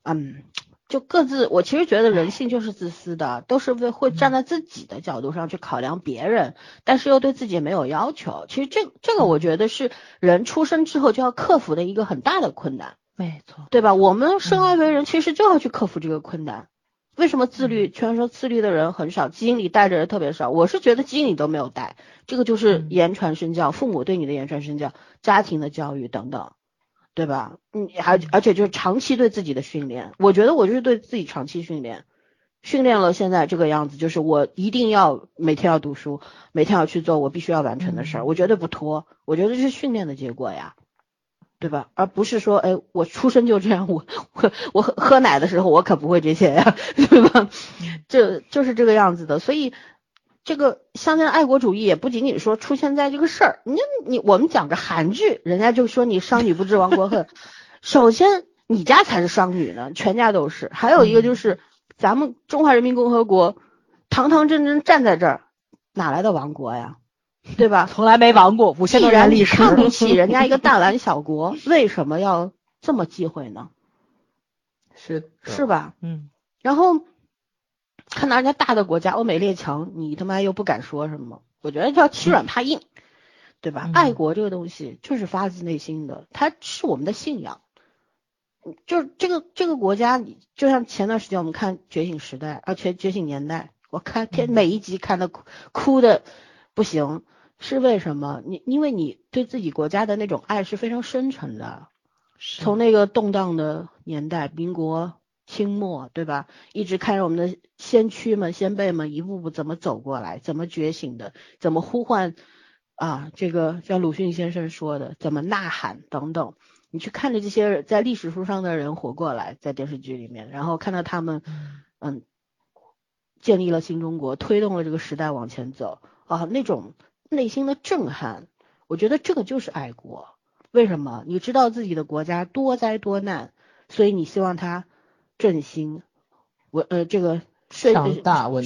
嗯，就各自。我其实觉得人性就是自私的，都是为会站在自己的角度上去考量别人，但是又对自己没有要求。其实这这个我觉得是人出生之后就要克服的一个很大的困难。没错，对吧？我们生而为人，其实就要去克服这个困难。为什么自律？全说自律的人很少，基因里带着人特别少。我是觉得基因里都没有带，这个就是嗯言传身教，父母对你的言传身教，家庭的教育等等，对吧？嗯，而而且就是长期对自己的训练。我觉得我就是对自己长期训练，训练了现在这个样子，就是我一定要每天要读书，每天要去做我必须要完成的事儿，嗯我绝对不拖。我觉得这是训练的结果呀。对吧？而不是说，哎，我出生就这样，我我我喝喝奶的时候我可不会这些呀，对吧？这就是这个样子的。所以，这个像现在爱国主义也不仅仅说出现在这个事儿，你你我们讲个韩剧，人家就说你商女不知亡国恨。首先，你家才是商女呢，全家都是。还有一个就是，咱们中华人民共和国堂堂正正站在这儿，哪来的亡国呀？对吧？从来没亡过，五千多年历史，看不起人家一个 大蓝小国，为什么要这么忌讳呢？是是吧？嗯，然后看到人家大的国家欧美列强，你他妈又不敢说什么，我觉得叫欺软怕硬，对吧？嗯爱国这个东西就是发自内心的，它是我们的信仰。就是这个这个国家，就像前段时间我们看《觉醒时代》啊，《觉觉醒年代》，我看天嗯每一集看的哭哭的不行，是为什么？你因为你对自己国家的那种爱是非常深沉的，从那个动荡的年代，民国清末，对吧？一直看着我们的先驱们、先辈们一步步怎么走过来，怎么觉醒的，怎么呼唤啊，这个像鲁迅先生说的，怎么呐喊等等。你去看着这些在历史书上的人活过来，在电视剧里面，然后看到他们，嗯，建立了新中国，推动了这个时代往前走啊，那种内心的震撼，我觉得这个就是爱国。为什么？你知道自己的国家多灾多难，所以你希望它振兴，我呃这个税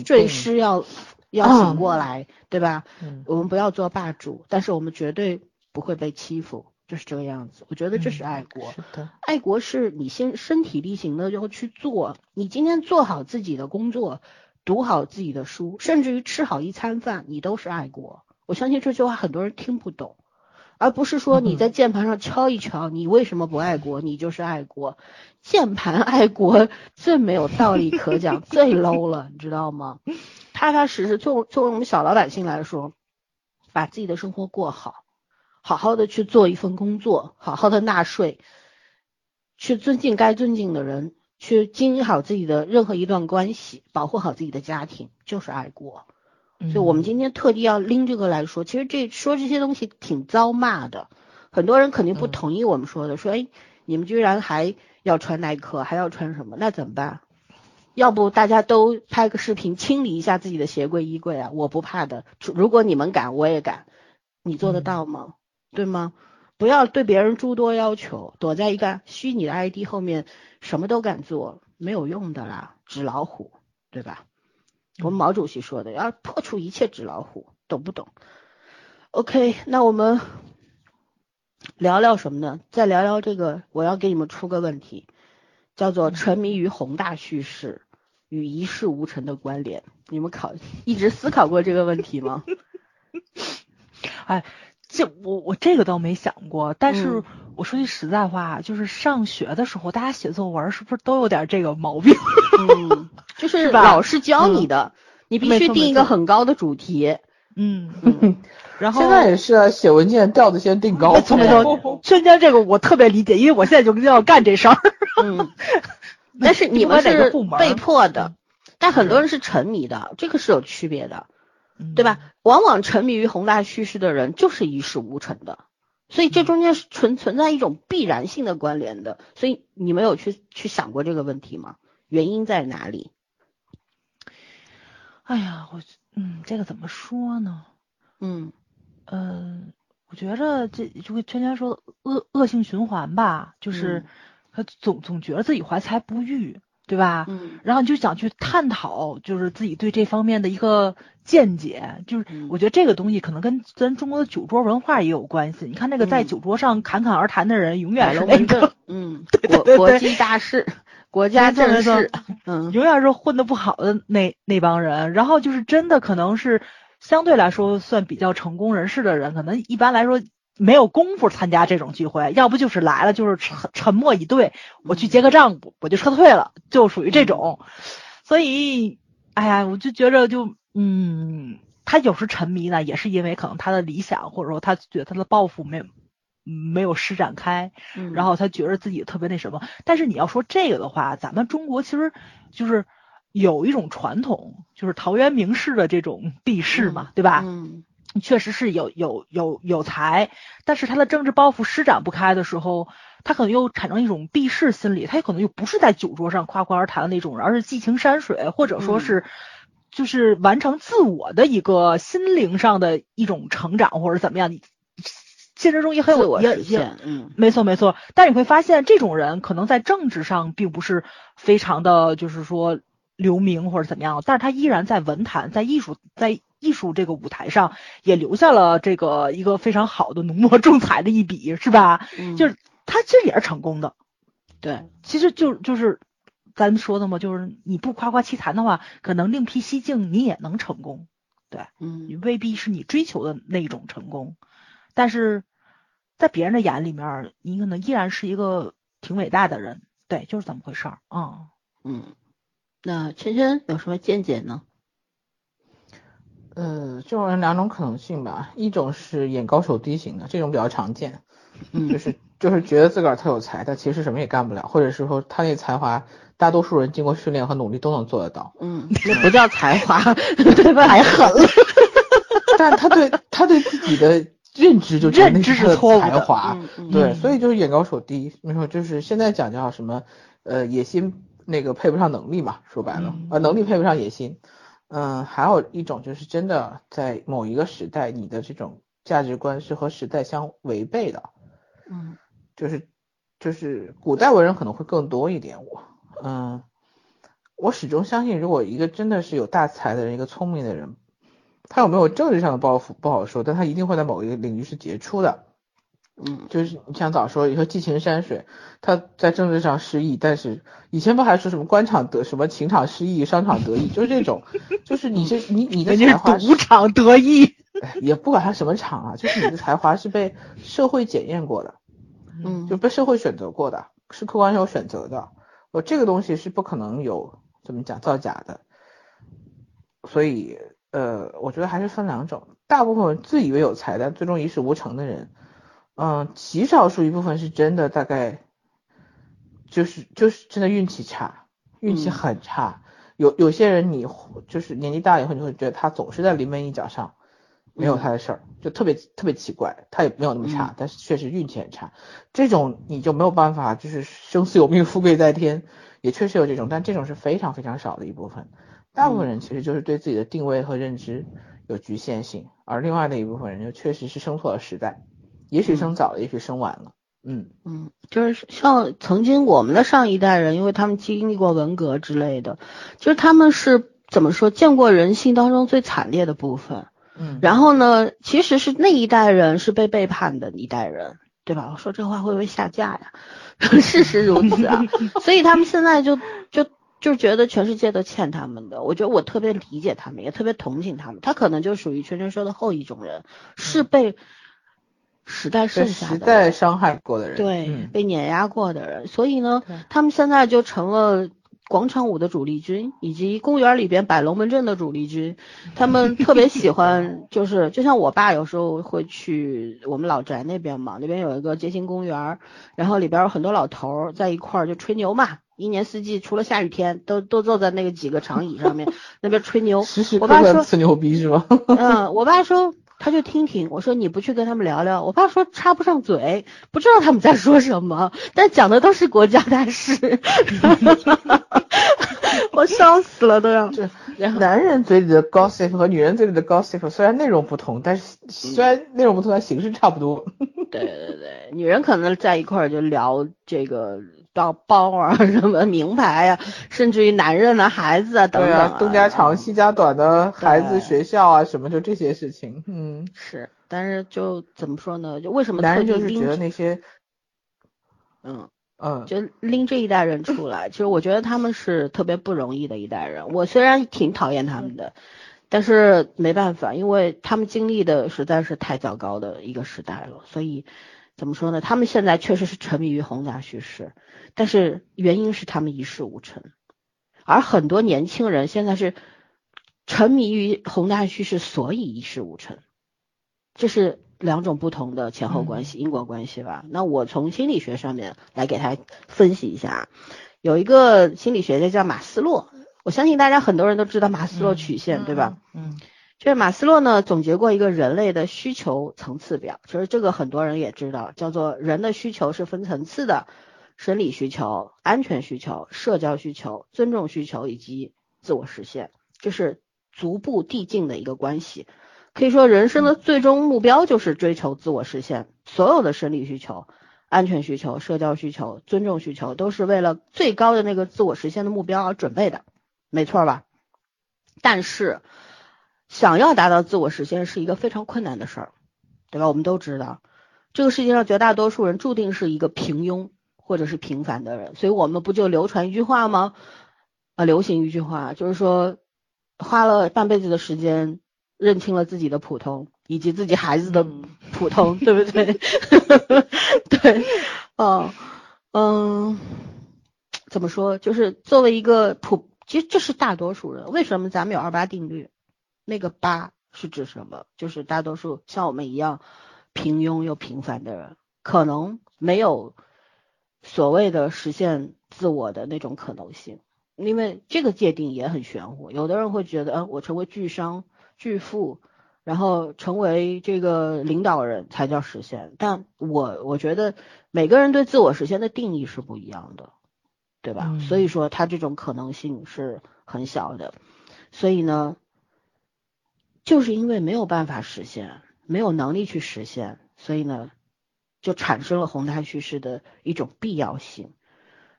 税师要要醒过来，对吧？嗯我们不要做霸主，但是我们绝对不会被欺负，就是这个样子。我觉得这是嗯爱国。爱国是你先身体力行的要去做，你今天做好自己的工作，读好自己的书，甚至于吃好一餐饭，你都是爱国。我相信这句话很多人听不懂，而不是说你在键盘上敲一敲，你为什么不爱国，你就是爱国。键盘爱国最没有道理可讲，最 low 了，你知道吗？踏踏实实，作为作为我们小老百姓来说，把自己的生活过好，好好的去做一份工作，好好的纳税，去尊敬该尊敬的人，去经营好自己的任何一段关系，保护好自己的家庭，就是爱国。所以我们今天特地要拎这个来说，其实这说这些东西挺遭骂的，很多人肯定不同意我们说的，说哎，你们居然还要穿耐克，还要穿什么？那怎么办？要不大家都拍个视频清理一下自己的鞋柜衣柜啊？我不怕的，如果你们敢，我也敢。你做得到吗？对吗？不要对别人诸多要求，躲在一个虚拟的 ID 后面，什么都敢做，没有用的啦，纸老虎，对吧？我们毛主席说的，要破除一切纸老虎，懂不懂？OK，那我们聊聊什么呢？再聊聊这个，我要给你们出个问题，叫做沉迷于宏大叙事与一事无成的关联。你们考一直思考过这个问题吗？哎，这我我这个倒没想过，但是嗯我说句实在话，就是上学的时候，大家写作文是不是都有点这个毛病？嗯，就是老师教你的，你必须定一个很高的主题。嗯，嗯 然后现在也是啊，写文件调子先定高。没错没错，圈圈这个我特别理解，因为我现在就要干这事儿。嗯，但是你们是哪个部门被迫的嗯，但很多人是沉迷的，这个是有区别的，嗯对吧？？往往沉迷于宏大叙事的人就是一事无成的，所以这中间是存存在一种必然性的关联的。所以你们有去去想过这个问题吗？原因在哪里？哎呀，我嗯，这个怎么说呢？嗯呃，我觉着这就跟圈圈说恶恶性循环吧，就是嗯他总总觉得自己怀才不遇，对吧？嗯。然后你就想去探讨，就是自己对这方面的一个见解，就是嗯。我觉得这个东西可能跟咱中国的酒桌文化也有关系。你看那个在嗯酒桌上侃侃而谈的人，永摆远是那个 嗯，国国际大事，国家政事，嗯。永远是混得不好的那那帮人，然后就是真的可能是相对来说算比较成功人士的人，可能一般来说没有功夫参加这种聚会，要不就是来了就是沉沉默以对，我去结个账我就撤退了，就属于这种。所以，哎呀，我就觉着就嗯，他有时沉迷呢，也是因为可能他的理想或者说他觉得他的抱负没有没有施展开，嗯，然后他觉得自己特别那什么。但是你要说这个的话，咱们中国其实就是有一种传统，就是陶渊明式的这种避世嘛，对吧？嗯确实是有有有有才，但是他的政治抱负施展不开的时候，他可能又产生一种避世心理，他可能又不是在酒桌上夸夸而谈的那种人，而是寄情山水，或者说是。就是完成自我的一个心灵上的一种成长，或者怎么样，你现实中也很有也也实现，嗯没错没错，但你会发现这种人可能在政治上并不是非常的，就是说留名或者怎么样，但是他依然在文坛、在艺术、在艺术这个舞台上也留下了这个一个非常好的浓墨重彩的一笔，是吧？嗯，就是他其实也是成功的，对，其实就就是咱们说的嘛，就是你不夸夸其谈的话，可能另辟蹊径你也能成功，对嗯。你未必是你追求的那种成功，但是在别人的眼里面儿，你可能依然是一个挺伟大的人，对，就是这么回事儿啊。嗯，那圈圈有什么见解呢？呃，这种人两种可能性吧，一种是眼高手低型的，这种比较常见，嗯就是就是觉得自个儿特有才，但其实什么也干不了，或者是说他那才华，大多数人经过训练和努力都能做得到，嗯，那不叫才华？太狠了。但他对他对自己的认知就觉得那认知他的是错误的才华，嗯嗯对，嗯所以就是眼高手低，没错，就是现在讲叫什么，呃，野心那个配不上能力嘛，说白了嗯，呃，能力配不上野心。嗯，还有一种就是真的在某一个时代，你的这种价值观是和时代相违背的，嗯就是就是古代文人可能会更多一点。我嗯，我始终相信，如果一个真的是有大才的人，一个聪明的人，他有没有政治上的抱负不好说，但他一定会在某一个领域是杰出的。嗯就是你像早说，你说寄情山水，他在政治上失意，但是以前不还说什么官场得什么情场失意，商场得意，就是这种，就是你这你你的才华是赌场得意，哎也不管他什么场啊，就是你的才华是被社会检验过的，嗯就被社会选择过的，是客观有选择的。我这个东西是不可能有怎么讲造假的，所以呃，我觉得还是分两种，大部分自以为有才但最终一事无成的人，嗯，极少数一部分是真的，大概就是就是真的运气差，运气嗯很差。有有些人你就是年纪大以后，你会觉得他总是在临门一脚上，没有他的事儿，就特别特别奇怪，他也没有那么差，嗯但是确实运气很差。这种你就没有办法，就是生死有命，富贵在天，也确实有这种，但这种是非常非常少的一部分。大部分人其实就是对自己的定位和认知有局限性，而另外的一部分人就确实是生错了时代，也许生早了，也许生晚了。嗯嗯，就是像曾经我们的上一代人，因为他们经历过文革之类的，就是他们是怎么说，见过人性当中最惨烈的部分。嗯然后呢，其实是那一代人是被背叛的一代人，对吧？我说这话会不会下架呀？事实如此啊，所以他们现在就就就觉得全世界都欠他们的。我觉得我特别理解他们，也特别同情他们。他可能就属于圈圈说的后一种人，是被时代被剩下时的时代伤害过的人，对，嗯。被碾压过的人，所以呢，他们现在就成了广场舞的主力军，以及公园里边摆龙门阵的主力军，他们特别喜欢，就是就像我爸有时候会去我们老宅那边嘛，那边有一个街心公园，然后里边有很多老头儿在一块儿就吹牛嘛，一年四季除了下雨天，都都坐在那个几个长椅上面 那边吹牛。时时刻我爸说刻吹牛逼是吗？嗯，我爸说他就听听，我说你不去跟他们聊聊，我爸说插不上嘴，不知道他们在说什么，但讲的都是国家大事，我笑死了都要。这然后男人嘴里的 gossip 和女人嘴里的 gossip 虽然内容不同，但是虽然内容不同，但形式差不多。对对对，女人可能在一块儿就聊这个包包啊，什么名牌啊，甚至于男人啊、孩子啊等等、东家长西家短的孩子、学校啊什么，就这些事情。嗯，是，但是就怎么说呢？就为什么男人特地拎就是觉得那些，嗯。嗯，就拎这一代人出来，其实我觉得他们是特别不容易的一代人。我虽然挺讨厌他们的，但是没办法，因为他们经历的实在是太糟糕的一个时代了。所以怎么说呢？他们现在确实是沉迷于宏大叙事，但是原因是他们一事无成，而很多年轻人现在是沉迷于宏大叙事，所以一事无成。这是两种不同的前后关系、因果关系吧。那我从心理学上面来给他分析一下，有一个心理学家叫马斯洛，我相信大家很多人都知道马斯洛曲线，对吧？嗯就是马斯洛呢总结过一个人类的需求层次表，其实这个很多人也知道，叫做人的需求是分层次的，生理需求、安全需求、社交需求、尊重需求以及自我实现，这是逐步递进的一个关系。可以说，人生的最终目标就是追求自我实现，所有的生理需求、安全需求、社交需求、尊重需求，都是为了最高的那个自我实现的目标而准备的，没错吧？但是，想要达到自我实现是一个非常困难的事儿，对吧？我们都知道，这个世界上绝大多数人注定是一个平庸或者是平凡的人，所以我们不就流传一句话吗？呃，流行一句话，就是说，花了半辈子的时间认清了自己的普通，以及自己孩子的嗯普通，对不对？对，哦，嗯，怎么说？就是作为一个普，其实这是大多数人。为什么咱们有二八定律？那个八是指什么？就是大多数像我们一样平庸又平凡的人，可能没有所谓的实现自我的那种可能性。因为这个界定也很玄乎，有的人会觉得，嗯、我成为巨商、巨富，然后成为这个领导人才叫实现。但我我觉得每个人对自我实现的定义是不一样的，对吧？嗯所以说，他这种可能性是很小的。所以呢，就是因为没有办法实现，没有能力去实现，所以呢，就产生了宏大叙事的一种必要性。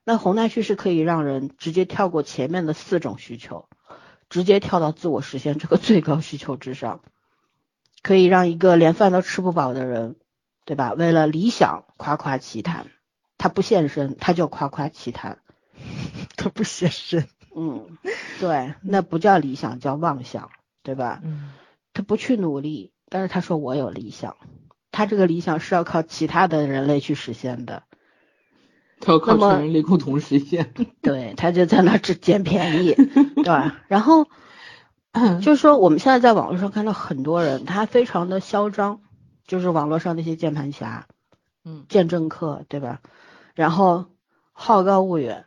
那宏大叙事可以让人直接跳过前面的四种需求，直接跳到自我实现这个最高需求之上，可以让一个连饭都吃不饱的人，对吧？为了理想夸夸其谈，他不现身，他就夸夸其谈。他不现身。嗯，对，那不叫理想，叫妄想，对吧？嗯他不去努力，但是他说我有理想，他这个理想是要靠其他的人类去实现的。他要靠全人类共同实现。对，他就在那儿只捡便宜，对吧？然后就是说，我们现在在网络上看到很多人，他非常的嚣张，就是网络上那些键盘侠、嗯见证客，对吧？然后好高骛远，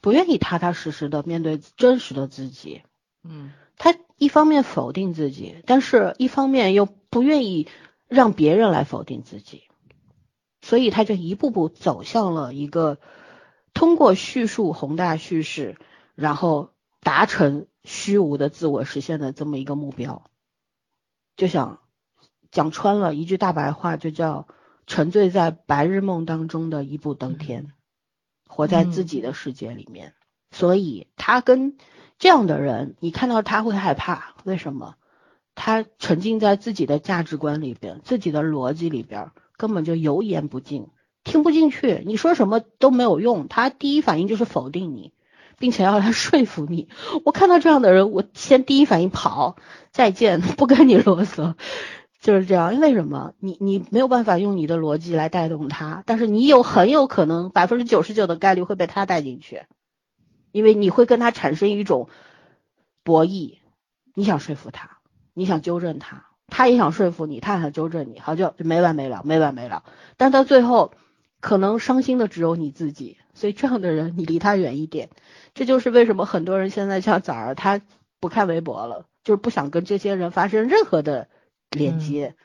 不愿意踏踏实实的面对真实的自己。嗯他一方面否定自己，但是一方面又不愿意让别人来否定自己，所以他就一步步走向了一个通过叙述宏大叙事，然后达成虚无的自我实现的这么一个目标。就想讲穿了一句大白话，就叫沉醉在白日梦当中的一步登天，活在自己的世界里面。所以他跟这样的人，你看到他会害怕，为什么？他沉浸在自己的价值观里边，自己的逻辑里边，根本就油盐不进，听不进去，你说什么都没有用。他第一反应就是否定你，并且要来说服你。我看到这样的人，我先第一反应跑，再见，不跟你啰嗦。就是这样，因为什么？你你没有办法用你的逻辑来带动他，但是你有很有可能百分之九十九的概率会被他带进去。因为你会跟他产生一种博弈，你想说服他，你想纠正他，他也想说服你，他也想纠正你，好就就没完没了，没完没了。但到最后，可能伤心的只有你自己，所以这样的人你离他远一点。这就是为什么很多人现在像崽儿，他不看微博了，就是不想跟这些人发生任何的连接，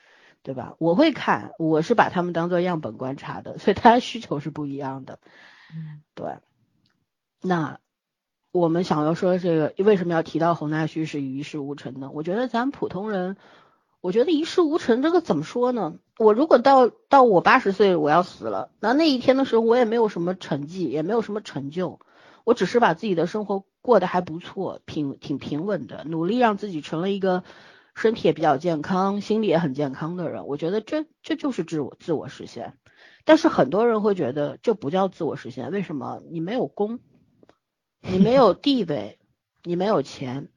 对吧？我会看，我是把他们当做样本观察的，所以他的需求是不一样的。嗯，对。那我们想要说这个，为什么要提到宏大叙事与一事无成呢？我觉得咱普通人，我觉得一事无成这个怎么说呢？我如果到到我八十岁我要死了，那那一天的时候我也没有什么成绩，也没有什么成就。我只是把自己的生活过得还不错，平挺平稳的，努力让自己成了一个身体也比较健康、心理也很健康的人。我觉得这这就是自我自我实现。但是很多人会觉得这不叫自我实现，为什么？你没有功，你没有地位，你没有钱，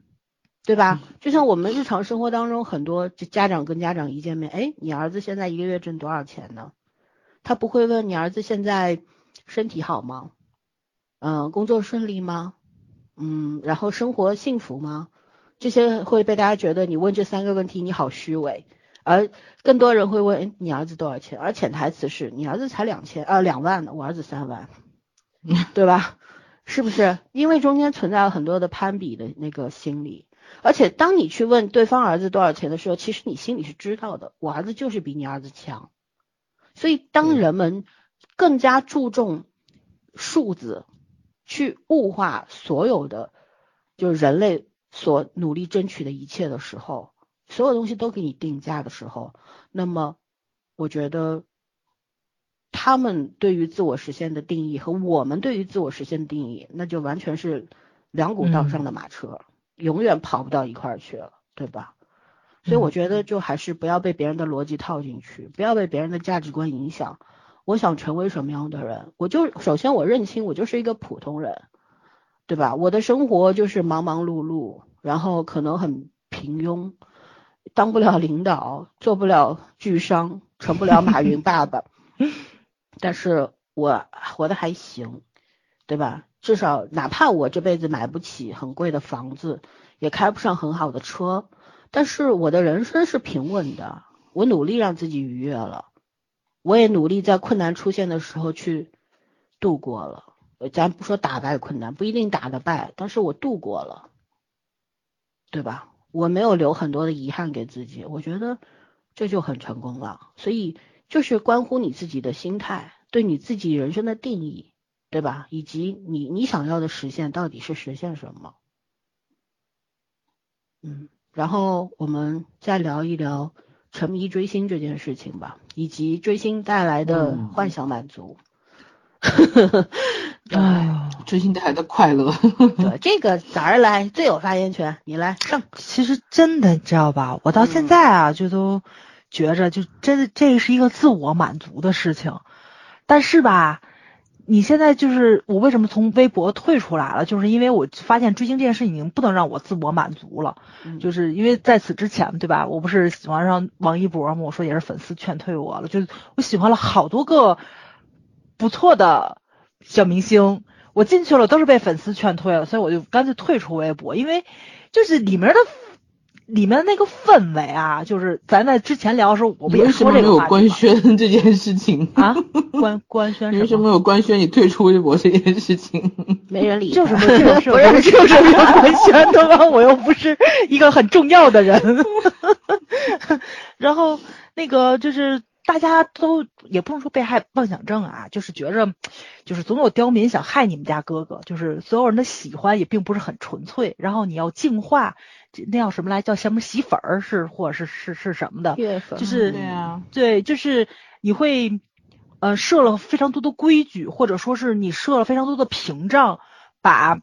对吧？就像我们日常生活当中，很多家长跟家长一见面，哎，你儿子现在一个月挣多少钱呢？他不会问你儿子现在身体好吗？嗯，工作顺利吗？嗯，然后生活幸福吗？这些会被大家觉得你问这三个问题你好虚伪，而更多人会问你儿子多少钱？而潜台词是你儿子才两千啊两万呢，我儿子三万，对吧？是不是？因为中间存在了很多的攀比的那个心理，而且当你去问对方儿子多少钱的时候，其实你心里是知道的，我儿子就是比你儿子强。所以当人们更加注重数字。去物化所有的，就是人类所努力争取的一切的时候，所有东西都给你定价的时候，那么我觉得他们对于自我实现的定义和我们对于自我实现的定义，那就完全是两股道上的马车，永远跑不到一块儿去了，对吧？所以我觉得就还是不要被别人的逻辑套进去，不要被别人的价值观影响。我想成为什么样的人？我就首先我认清我就是一个普通人，对吧？我的生活就是忙忙碌碌，然后可能很平庸，当不了领导，做不了巨商，成不了马云爸爸，但是我活的还行，对吧？至少哪怕我这辈子买不起很贵的房子，也开不上很好的车，但是我的人生是平稳的，我努力让自己愉悦了。我也努力在困难出现的时候去度过了，咱不说打败困难，不一定打得败，但是我度过了，对吧？我没有留很多的遗憾给自己，我觉得这就很成功了。所以就是关乎你自己的心态，对你自己人生的定义，对吧？以及你你想要的实现到底是实现什么？嗯，然后我们再聊一聊。沉迷追星这件事情吧，以及追星带来的幻想满足。哎，追星带来的快乐。对，这个咋儿来最有发言权？你来上。其实真的，你知道吧？我到现在啊，就都觉着，就真的这是一个自我满足的事情。但是吧。你现在就是我为什么从微博退出来了？就是因为我发现追星这件事已经不能让我自我满足了。就是因为在此之前，对吧？我不是喜欢上王一博吗？我说也是粉丝劝退我了。就是我喜欢了好多个不错的小明星，我进去了都是被粉丝劝退了，所以我就干脆退出微博，因为就是里面的。里面那个氛围啊，就是咱在之前聊的时候，我们也说这个有官宣这件事情啊？官官宣为什么有官宣你退出微博这件事情？没人理，就是 不是不是就是有官宣的吗？我又不是一个很重要的人。然后那个就是大家都也不能说被害妄想症啊，就是觉着就是总有刁民想害你们家哥哥，就是所有人的喜欢也并不是很纯粹，然后你要净化。那叫什么来？叫什么洗粉儿是，或者是是是什么的？就是对啊，对，就是你会呃设了非常多的规矩，或者说是你设了非常多的屏障，把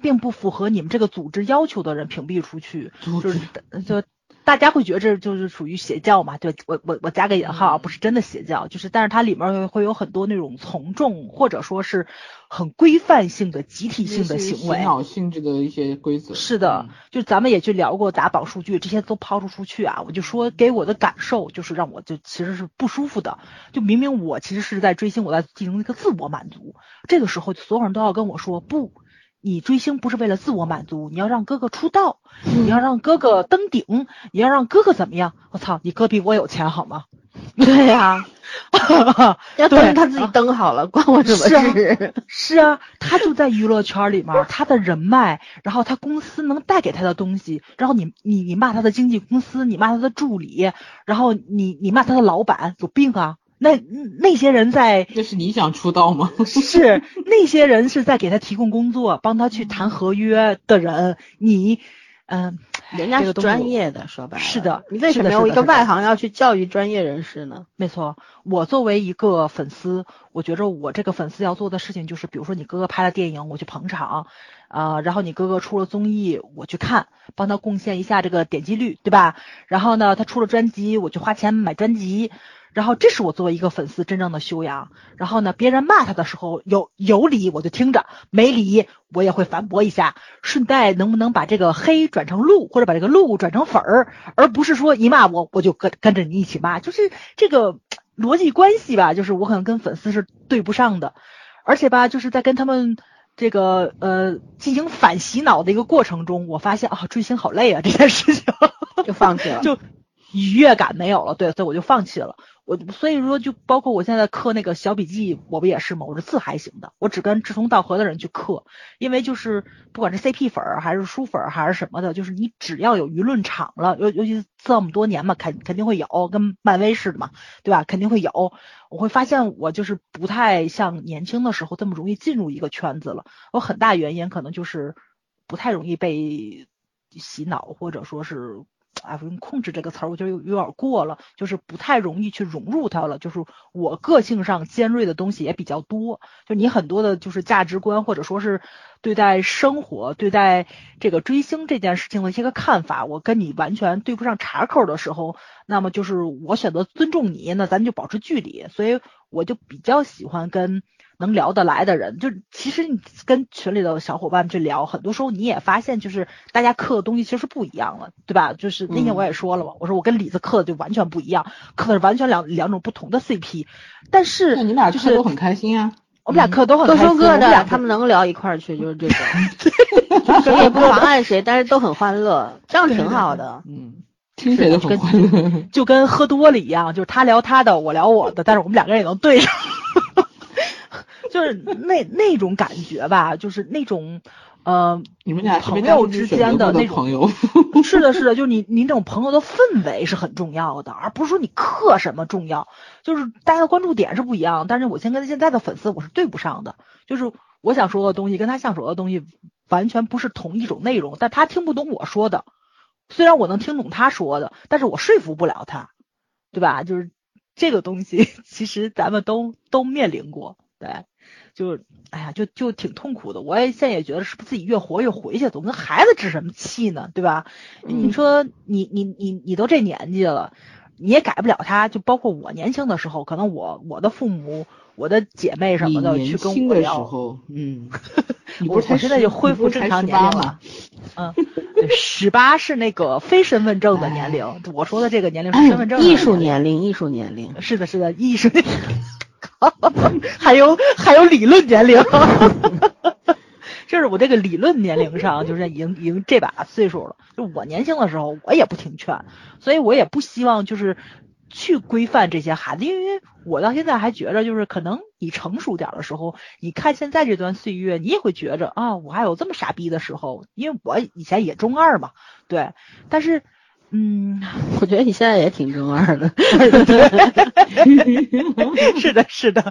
并不符合你们这个组织要求的人屏蔽出去，就是就。大家会觉得这就是属于邪教嘛？对我我我加个引号，不是真的邪教，就是但是它里面会有很多那种从众或者说是很规范性的集体性的行为，洗脑性质的一些规则。是的，就咱们也去聊过打榜数据，这些都抛出出去啊，我就说给我的感受就是让我就其实是不舒服的。就明明我其实是在追星，我在进行一个自我满足，这个时候所有人都要跟我说不。你追星不是为了自我满足，你要让哥哥出道，你要让哥哥登顶，你要让哥哥怎么样？我操，你哥比我有钱好吗？对呀、要对登他自己登好了，关我什么事？是啊，他就在娱乐圈里面，他的人脉，然后他公司能带给他的东西，然后你你你骂他的经纪公司，你骂他的助理，然后你你骂他的老板，有病啊！那那些人在这是你想出道吗？是那些人是在给他提供工作，帮他去谈合约的人，你嗯、人家是专业的，说白了是的你为什么要一个外行要去教育专业人士呢？没错，我作为一个粉丝，我觉着我这个粉丝要做的事情就是，比如说你哥哥拍了电影，我去捧场，啊、然后你哥哥出了综艺，我去看，帮他贡献一下这个点击率，对吧？然后呢，他出了专辑，我去花钱买专辑，然后这是我作为一个粉丝真正的修养。然后呢，别人骂他的时候，有有理我就听着，没理我也会反驳一下，顺带能不能把这个黑转成路，或者把这个路转成粉儿，而不是说一骂我我就跟跟着你一起骂，就是这个逻辑关系吧，就是我可能跟粉丝是对不上的，而且吧，就是在跟他们。这个呃，进行反洗脑的一个过程中，我发现啊，追星好累啊，这件事情。就放弃了。就愉悦感没有了，对，所以我就放弃了。我所以说，就包括我现在刻那个小笔记，我不也是吗？我是字还行的，我只跟志同道合的人去刻，因为就是不管是 CP 粉儿还是书粉儿还是什么的，就是你只要有舆论场了，尤尤其这么多年嘛，肯肯定会有，跟漫威似的嘛，对吧？肯定会有。我会发现我就是不太像年轻的时候这么容易进入一个圈子了。有很大原因可能就是不太容易被洗脑，或者说是。哎，不用控制这个词儿，我觉得有有点过了，就是不太容易去融入它了。就是我个性上尖锐的东西也比较多，就你很多的就是价值观，或者说是对待生活、对待这个追星这件事情的一些个看法，我跟你完全对不上茬口的时候，那么就是我选择尊重你，那咱就保持距离。所以我就比较喜欢跟。能聊得来的人，就其实你跟群里的小伙伴去聊，很多时候你也发现，就是大家刻的东西其实是不一样了，对吧？就是那天我也说了嘛，我说我跟李子刻的就完全不一样，刻的是完全两两种不同的 CP，但是那你们俩就是都很开心啊。我们俩刻的都很各说各开心我们俩的，他们能聊一块儿去，就是这种，谁也不妨碍谁，但是都很欢乐，这样挺好的。嗯，听谁都很欢乐。就跟喝多了一样，就是他聊他的，我聊我的，但是我们两个人也能对上。就是那那种感觉吧，就是那种，呃，你们俩朋友之间的那种朋友，是的，是的，就是你你那种朋友的氛围是很重要的，而不是说你刻什么重要。就是大家的关注点是不一样，但是我先跟现在的粉丝我是对不上的，就是我想说的东西跟他想说的东西完全不是同一种内容，但他听不懂我说的，虽然我能听懂他说的，但是我说服不了他，对吧？就是这个东西，其实咱们都都面临过，对。就哎呀，就就挺痛苦的。我也现在也觉得，是不是自己越活越回去，总跟孩子置什么气呢？对吧？嗯你说你你你你都这年纪了，你也改不了他。就包括我年轻的时候，可能我我的父母、我的姐妹什么的去跟我聊，候，嗯，我我现在就恢复正常年龄了了。嗯，对，十八是那个非身份证的年龄，我说的这个年龄是身份证的艺术年龄。年龄，艺术年龄，是的，是的，艺术，还有还有理论年龄，就是我这个理论年龄上，就是已经已经这把岁数了。就我年轻的时候，我也不听劝，所以我也不希望就是去规范这些孩子，因为我到现在还觉着，就是可能你成熟点的时候，你看现在这段岁月，你也会觉着啊，我还有这么傻逼的时候，因为我以前也中二嘛，对，但是。嗯，我觉得你现在也挺中二的。是的，是的，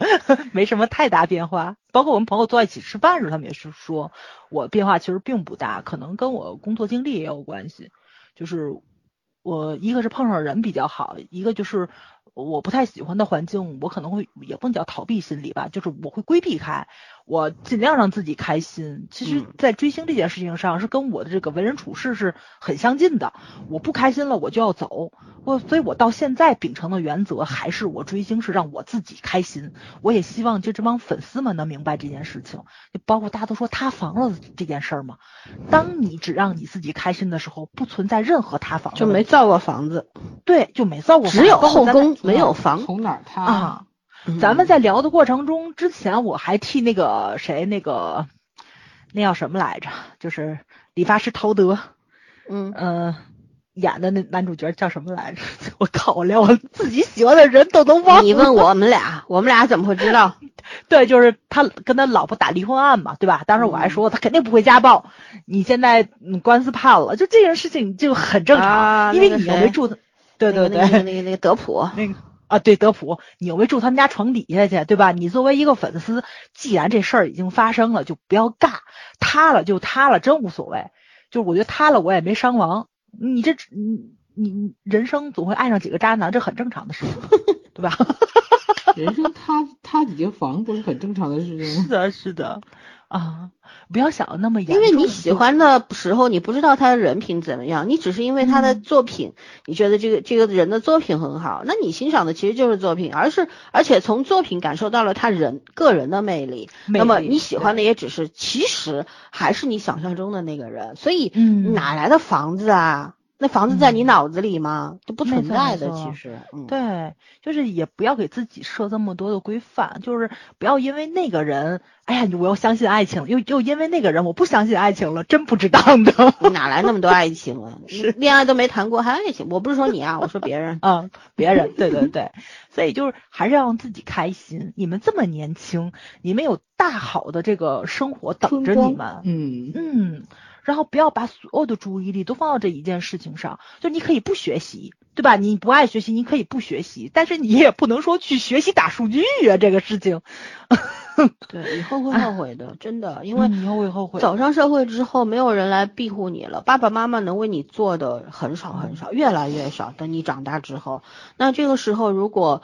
没什么太大变化。包括我们朋友坐在一起吃饭时，他们也是说我变化其实并不大，可能跟我工作经历也有关系。就是我一个是碰上人比较好，一个就是我不太喜欢的环境，我可能会也不能叫逃避心理吧，就是我会规避开，我尽量让自己开心。其实嗯，在追星这件事情上，是跟我的这个为人处事是很相近的。我不开心了，我就要走。我所以，我到现在秉承的原则还是我追星是让我自己开心。我也希望就这帮粉丝们能明白这件事情，就包括大家都说塌房了这件事儿嘛。当你只让你自己开心的时候，不存在任何塌房就没造过房子，对，就没造过房，只有后宫没有房。从哪儿塌啊。嗯咱们在聊的过程中，之前我还替那个谁，那个那叫什么来着？就是理发师陶德，嗯，嗯、演的那男主角叫什么来着？我靠，我连我自己喜欢的人都能忘了。你问我们俩，我们俩怎么会知道？对，就是他跟他老婆打离婚案嘛，对吧？当时我还说他肯定不会家暴，你现在嗯官司判了，就这件事情就很正常，啊因为你又没住他，对对对，那个那个那个德普，那个啊，对德普，你又没住他们家床底下去，对吧？你作为一个粉丝，既然这事儿已经发生了，就不要尬，塌了就塌了，真无所谓。就是我觉得塌了我也没伤亡，你这你你你人生总会爱上几个渣男，这很正常的事情，对吧？人生塌塌几间房不是很正常的事情吗？是的，是的，啊，不要想的那么严重。因为你喜欢的时候，你不知道他的人品怎么样，你只是因为他的嗯作品，你觉得这个这个人的作品很好，那你欣赏的其实就是作品，而是而且从作品感受到了他人个人的魅力。魅那么你喜欢的也只是，其实还是你想象中的那个人，所以嗯哪来的房子啊？那房子在你嗯脑子里吗？这不存在的，其实，嗯，对，就是也不要给自己设这么多的规范，就是不要因为那个人，哎呀，我要相信爱情，又又因为那个人我不相信爱情了，真不值当的。你哪来那么多爱情啊？是恋爱都没谈过，还爱情？我不是说你啊，我说别人。啊，别人，对对对，所以就是还是要让自己开心。你们这么年轻，你们有大好的这个生活等着你们，嗯，嗯，然后不要把所有的注意力都放到这一件事情上，就你可以不学习，对吧？你不爱学习，你可以不学习，但是你也不能说去学习打数据啊，这个事情，对，以后会后悔的，真的，因为嗯以后会后悔。走上社会之后，没有人来庇护你了，爸爸妈妈能为你做的很少很少，越来越少。等你长大之后，那这个时候如果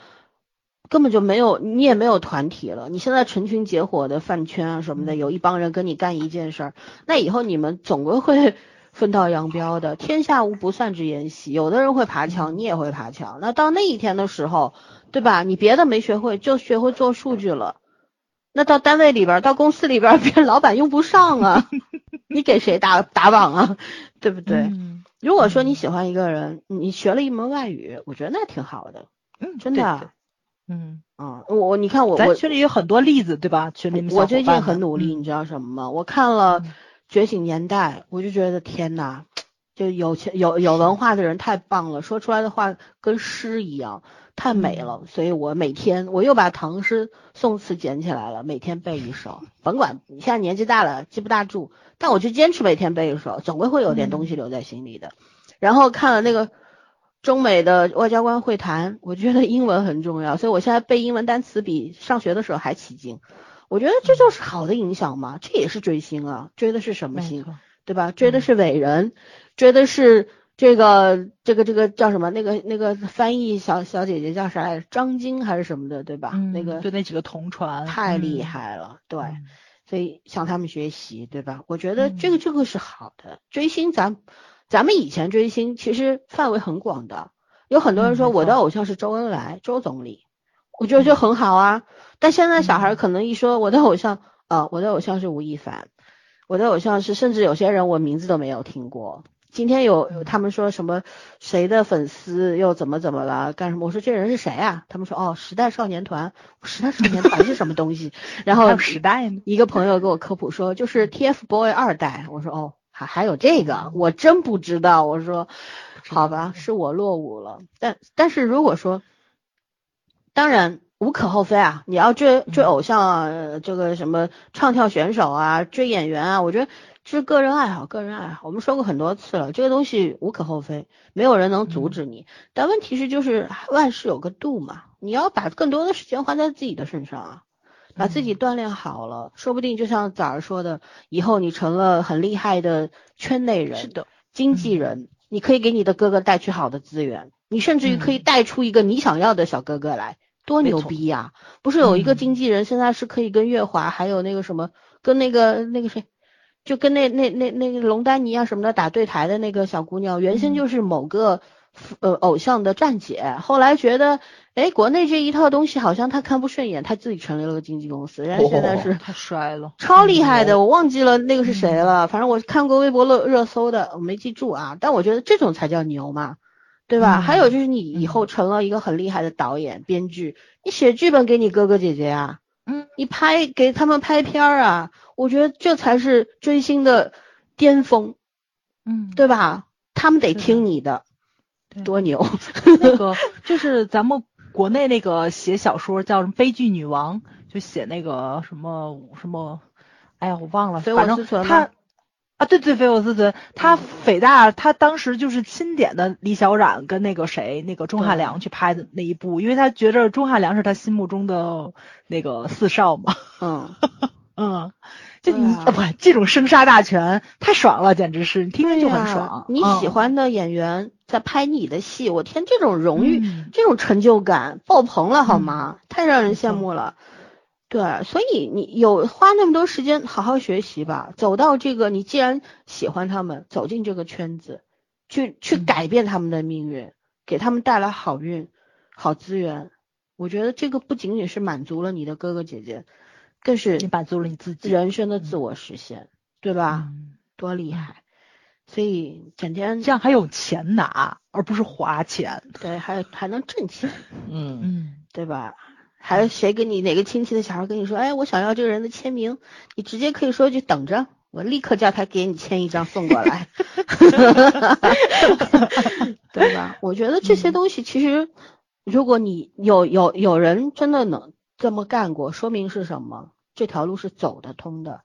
根本就没有，你也没有团体了，你现在成群结伙的饭圈啊什么的，有一帮人跟你干一件事儿，那以后你们总归会 分道扬镳的。天下无不散之筵席，有的人会爬墙，你也会爬墙。那到那一天的时候，对吧？你别的没学会，就学会做数据了。那到单位里边，到公司里边，别人老板用不上啊，你给谁打打榜啊？对不对？嗯如果说你喜欢一个人，你学了一门外语，我觉得那挺好的，嗯，真的嗯，啊，我我你看我咱我群里有很多例子，对吧？群里我最近很努力，嗯你知道什么吗？我看了《嗯觉醒年代》，我就觉得天呐，就有钱有有文化的人太棒了，说出来的话跟诗一样，太美了。所以我每天我又把唐诗宋词捡起来了，每天背一首。甭管你现在年纪大了记不大住，但我就坚持每天背一首，总归会有点东西留在心里的。然后看了那个中美的外交官会谈，我觉得英文很重要，所以我现在背英文单词比上学的时候还起劲。我觉得这就是好的影响嘛，这也是追星啊，追的是什么星？对吧？追的嗯是伟人，追的是这个这个这个叫什么？那个那个翻译小小姐姐叫啥来着？张晶还是什么的，对吧？嗯那个就那几个同传，太厉嗯，害了，对。嗯所以向他们学习，对吧？我觉得嗯这个这个是好的。追星咱咱们以前追星其实范围很广的，有很多人说我的偶像是周恩来，周总理，我觉得就很好啊。但现在小孩可能一说我的偶像，啊，我的偶像是吴亦凡，我的偶像是，甚至有些人我名字都没有听过。今天有有他们说什么谁的粉丝又怎么怎么了干什么？我说这人是谁啊？他们说哦，时代少年团。时代少年团是什么东西？然后时代呢，一个朋友给我科普说，就是 TFBOY 二代。我说哦，还还有这个，我真不知道。我说好吧，是我落伍了。但但是如果说，当然无可厚非啊，你要追追嗯偶像啊，呃这个什么唱跳选手啊，追演员啊，我觉得这是个人爱好，个人爱好。我们说过很多次了，这个东西无可厚非，没有人能阻止你。但问题是，就是万事有个度嘛，你要把更多的时间花在自己的身上啊。把自己锻炼好了，说不定就像早儿说的，以后你成了很厉害的圈内人，是的，经纪人，你可以给你的哥哥带去好的资源，你甚至于可以嗯。带出一个你想要的小哥哥来，多牛逼呀、不是有一个嗯。经纪人现在是可以跟月华还有那个什么，跟那个那个谁，就跟那那那那个龙丹妮啊什么的打对台的那个小姑娘，原先嗯。就是某个。呃，偶像的站姐，后来觉得，哎，国内这一套东西好像他看不顺眼，他自己成立了个经纪公司，人家现在哦是太帅了，超厉害的，嗯。我忘记了那个是谁了，反正我看过微博热热搜的，我没记住啊。但我觉得这种才叫牛嘛，对吧？嗯还有就是你以后成了一个很厉害的导演、编剧，你写剧本给你哥哥姐姐啊，嗯，你拍给他们拍片儿啊，我觉得这才是追星的巅峰，嗯，对吧？他们得听你的，对多牛！那个就是咱们国内那个写小说叫什么《悲剧女王》，就写那个什么什么，哎呀，我忘了，反正他啊，对对，菲沃斯存，他北大他当时就是钦点的李小冉跟那个谁，那个钟汉良去拍的那一部，因为他觉着钟汉良是他心目中的那个四少嘛，嗯，嗯。就对啊你啊不这种生杀大权太爽了，简直是你听着就很爽。你喜嗯欢的演员在拍你的戏，我天，这种荣誉、嗯这种成就感爆棚了好嗯吗？太让人羡慕了。对，所以你有花那么多时间好好学习吧，走到这个，你既然喜欢他们，走进这个圈子，去去嗯改变他们的命运，给他们带来好运、好资源。我觉得这个不仅仅是满足了你的哥哥姐姐，更是你满足了你自己，人生的自我实现，对吧？嗯多厉害！所以整天这样还有钱拿，而不是花钱。对，还还能挣钱，嗯，嗯，对吧？还有谁跟你哪个亲戚的小孩跟你说，哎，我想要这个人的签名，你直接可以说一句等着，我立刻叫他给你签一张送过来，对吧？我觉得这些东西其实，如果你有有有人真的能这么干过，说明是什么？这条路是走得通的。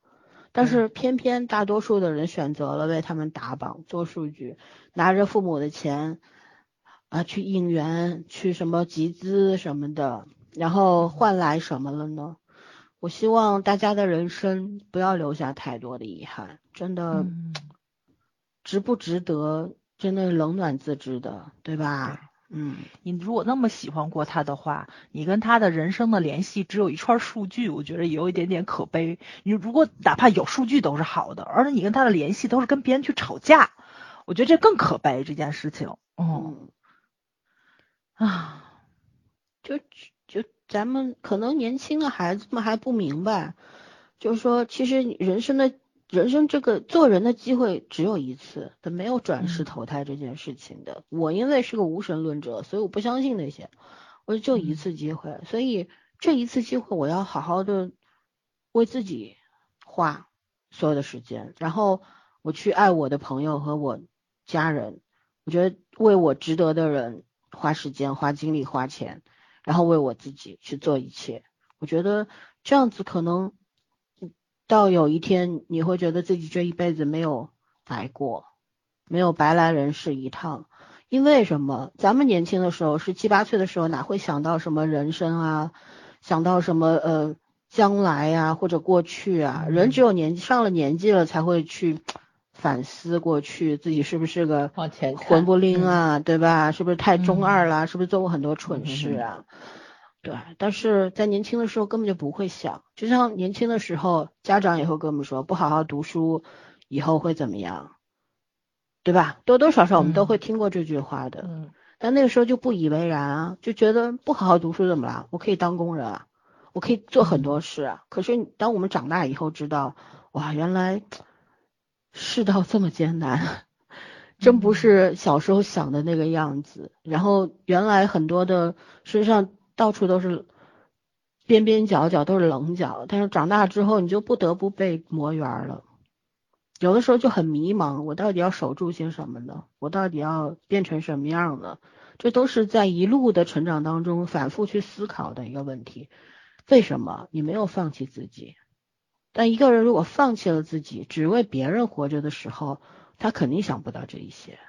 但是偏偏大多数的人选择了为他们打榜、做数据，拿着父母的钱啊去应援、去什么集资什么的，然后换来什么了呢？我希望大家的人生不要留下太多的遗憾，真的嗯值不值得，真的冷暖自知的，对吧？嗯，你如果那么喜欢过他的话，你跟他的人生的联系只有一串数据，我觉得也有一点点可悲。你如果哪怕有数据都是好的，而且你跟他的联系都是跟别人去吵架，我觉得这更可悲这件事情。嗯嗯，啊，就就咱们可能年轻的孩子们还不明白，就是说，其实人生的人生这个做人的机会只有一次，他没有转世嗯投胎这件事情的。我因为是个无神论者，所以我不相信那些，我就一嗯次机会，所以这一次机会我要好好的为自己花所有的时间，然后我去爱我的朋友和我家人，我觉得为我值得的人花时间、花精力、花钱，然后为我自己去做一切。我觉得这样子可能嗯到有一天你会觉得自己这一辈子没有白过，没有白来人世一趟。因为什么？咱们年轻的时候，十七八岁的时候，哪会想到什么人生啊，想到什么呃将来呀、或者过去啊？人只有年纪上了年纪了，才会去反思过去自己是不是个混不吝啊，对吧？是不是太中嗯二啦？是不是做过很多蠢嗯事啊？对，但是在年轻的时候根本就不会想，就像年轻的时候，家长也会跟我们说，不好好读书，以后会怎么样，对吧？多多少少我们都嗯会听过这句话的，嗯但那个时候就不以为然啊，就觉得不好好读书怎么了？我可以当工人啊，我可以做很多事啊。可是当我们长大以后知道，哇，原来世道这么艰难，真不是小时候想的那个样子。然后原来很多的身上到处都是边边角角都是棱角，但是长大之后你就不得不被磨圆了。有的时候就很迷茫，我到底要守住些什么呢？我到底要变成什么样呢？这都是在一路的成长当中反复去思考的一个问题。为什么你没有放弃自己？但一个人如果放弃了自己，只为别人活着的时候，他肯定想不到这一些，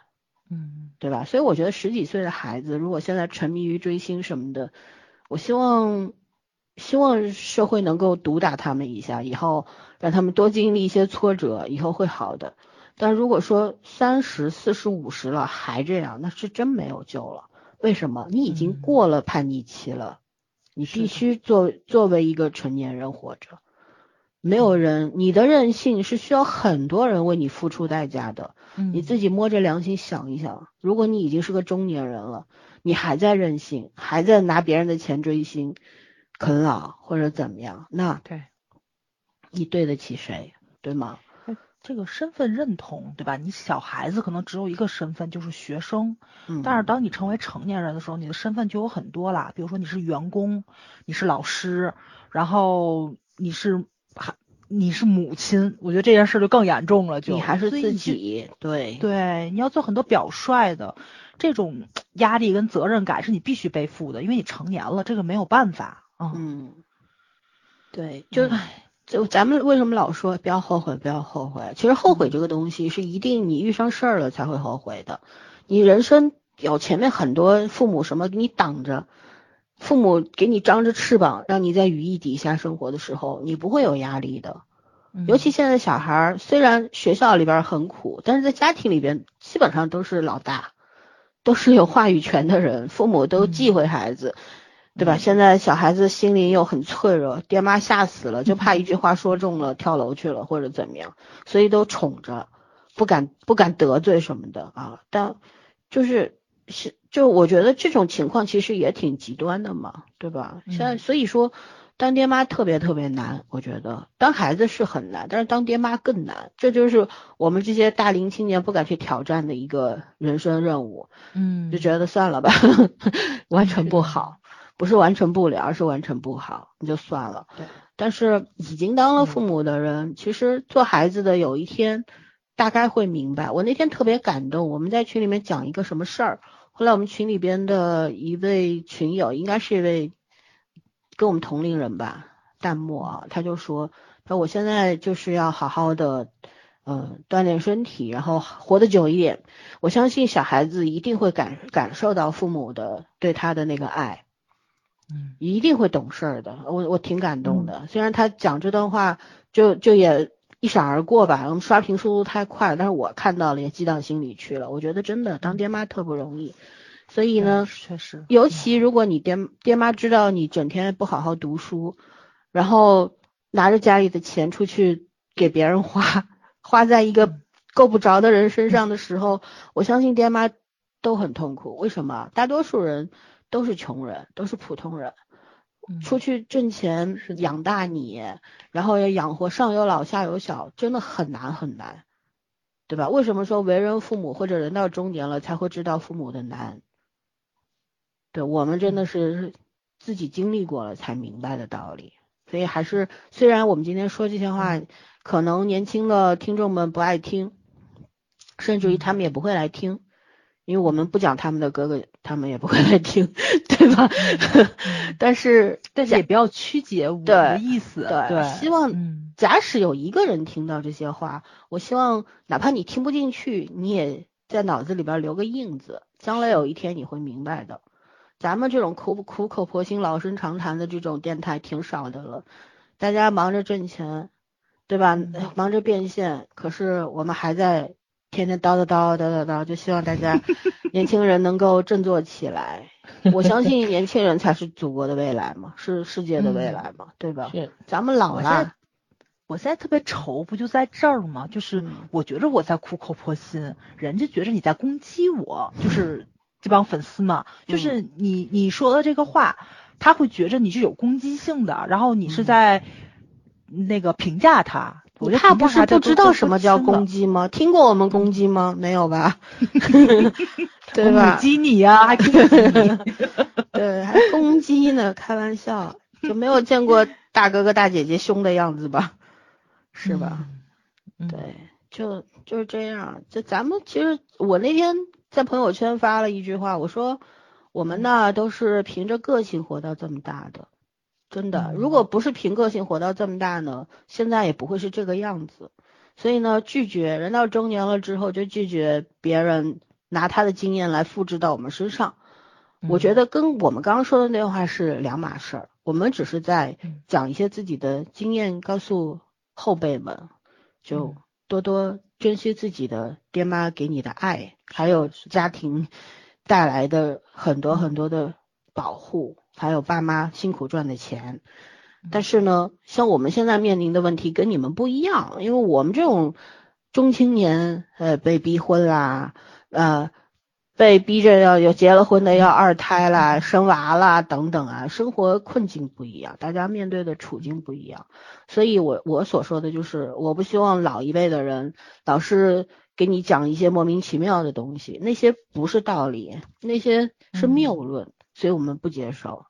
嗯对吧？所以我觉得十几岁的孩子，如果现在沉迷于追星什么的，我希望希望社会能够毒打他们一下，以后让他们多经历一些挫折，以后会好的。但如果说三十四十五十了还这样，那是真没有救了。为什么？你已经嗯过了叛逆期了，你必须作作为一个成年人活着。没有人，你的任性是需要很多人为你付出代价的。嗯，你自己摸着良心想一想，如果你已经是个中年人了，你还在任性，还在拿别人的钱追星、啃老或者怎么样，那对，你对得起谁？对吗？这个身份认同，对吧？你小孩子可能只有一个身份，就是学生。嗯，但是当你成为成年人的时候，你的身份就有很多啦，比如说你是员工，你是老师，然后你是还你是母亲，我觉得这件事就更严重了，就你还是自己，对对，你要做很多表率的，这种压力跟责任感是你必须背负的，因为你成年了，这个没有办法。嗯，嗯，对，就唉就咱们为什么老说不要后悔，不要后悔？其实后悔这个东西是一定你遇上事儿了才会后悔的。你人生有前面很多父母什么给你挡着，父母给你张着翅膀，让你在羽翼底下生活的时候，你不会有压力的。嗯尤其现在小孩儿，虽然学校里边儿很苦，但是在家庭里边基本上都是老大，都是有话语权的人，父母都忌讳孩子，对吧？嗯现在小孩子心灵又很脆弱，爹妈吓死了，就怕一句话说中了跳楼去了或者怎么样，所以都宠着，不敢不敢得罪什么的啊。但就是是就我觉得这种情况其实也挺极端的嘛，对吧？现在嗯所以说。当爹妈特别特别难，我觉得。当孩子是很难，但是当爹妈更难，这就是我们这些大龄青年不敢去挑战的一个人生任务，嗯，就觉得算了吧，完成不是好，不是完成不了，而是完成不好，你就算了。对，但是已经当了嗯。父母的人，其实做孩子的有一天大概会明白。我那天特别感动，我们在群里面讲一个什么事儿，后来我们群里边的一位群友，应该是一位跟我们同龄人吧，淡漠啊，他就说，他说我现在就是要好好的。嗯，锻炼身体，然后活得久一点。我相信小孩子一定会感感受到父母的对他的那个爱，嗯一定会懂事儿的。我我挺感动的，虽然他讲这段话就就也一闪而过吧，我们刷屏速度太快了，但是我看到了也记到心里去了。我觉得真的当爹妈特不容易，所以呢，确实，尤其如果你爹爹妈知道你整天不好好读书，然后拿着家里的钱出去给别人花，花在一个够不着的人身上的时候，我相信爹妈都很痛苦。为什么？大多数人都是穷人，都是普通人，嗯出去挣钱养大你，然后要养活上有老下有小，真的很难很难，对吧？为什么说为人父母或者人到中年了才会知道父母的难？对我们真的是自己经历过了才明白的道理。所以还是，虽然我们今天说这些话，可能年轻的听众们不爱听，甚至于他们也不会来听，因为我们不讲他们的哥哥，他们也不会来听，对吧？但是，但是也不要曲解我的意思，对对，希望嗯假使有一个人听到这些话，我希望哪怕你听不进去，你也在脑子里边留个印子，将来有一天你会明白的。咱们这种苦苦口婆心、老生常谈的这种电台挺少的了，大家忙着挣钱，对吧？嗯忙着变现，可是我们还在天天叨叨叨叨叨叨，就希望大家 年轻人能够振作起来。我相信年轻人才是祖国的未来嘛，是世界的未来嘛，对吧？是咱们老了，我现在特别愁，不就在这儿吗？就是嗯我觉着我在苦口婆心，人家觉着你在攻击我，就是这帮粉丝嘛，嗯就是你你说的这个话，他会觉着你是有攻击性的，然后你是嗯在那个评价他。我怕不是不知道什么叫攻击吗？听过我们攻击吗？没有吧？对我吧攻击你呀、还攻击你。对，还攻击呢，开玩笑，就没有见过大哥哥大姐姐凶的样子吧？是吧？嗯？对，就就是这样。就咱们其实，我那天在朋友圈发了一句话，我说我们呢都是凭着个性活到这么大的，真的。嗯如果不是凭个性活到这么大呢，现在也不会是这个样子。所以呢，拒绝人到中年了之后，就拒绝别人拿他的经验来复制到我们身上。我觉得跟我们刚刚说的那话是两码事儿，我们只是在嗯讲一些自己的经验，告诉后辈们，就嗯多多珍惜自己的爹妈给你的爱，还有家庭带来的很多很多的保护，还有爸妈辛苦赚的钱。但是呢，像我们现在面临的问题跟你们不一样，因为我们这种中青年，呃，被逼婚啦，呃，被逼着要有结了婚的要二胎啦、生娃啦等等啊，生活困境不一样，大家面对的处境不一样，所以我我所说的就是，我不希望老一辈的人老是给你讲一些莫名其妙的东西，那些不是道理，那些是谬论，所以我们不接受，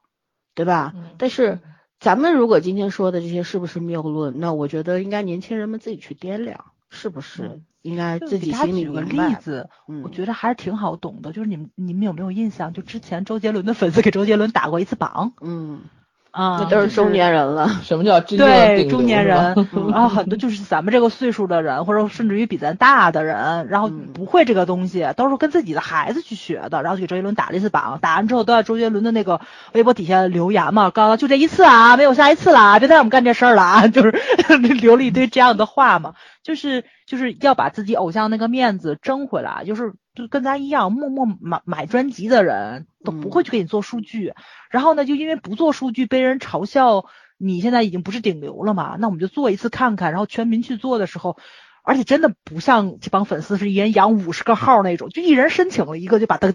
对吧？嗯但是咱们如果今天说的这些是不是谬论，那我觉得应该年轻人们自己去掂量，是不是嗯应该自己心里明白举个例。子，嗯，我觉得还是挺好懂的。就是你们你们有没有印象？就之前周杰伦的粉丝给周杰伦打过一次榜嗯，啊，那都是中年人了。什么叫真正的对中顶流是年人，然后很多就是咱们这个岁数的人，或者甚至于比咱大的人，然后嗯不会这个东西，都是跟自己的孩子去学的，然后给周杰伦打了一次榜，打完之后都在周杰伦的那个微博底下留言嘛，告诉他就这一次啊，没有下一次了，别再让我们干这事儿了啊，就是 留了一堆这样的话嘛，就是就是要把自己偶像那个面子争回来，就是就跟咱一样，默默买买专辑的人都不会去给你做数据，然后呢，就因为不做数据被人嘲笑，你现在已经不是顶流了嘛，那我们就做一次看看，然后全民去做的时候，而且真的不像这帮粉丝是一人养五十个号那种，就一人申请了一个就把他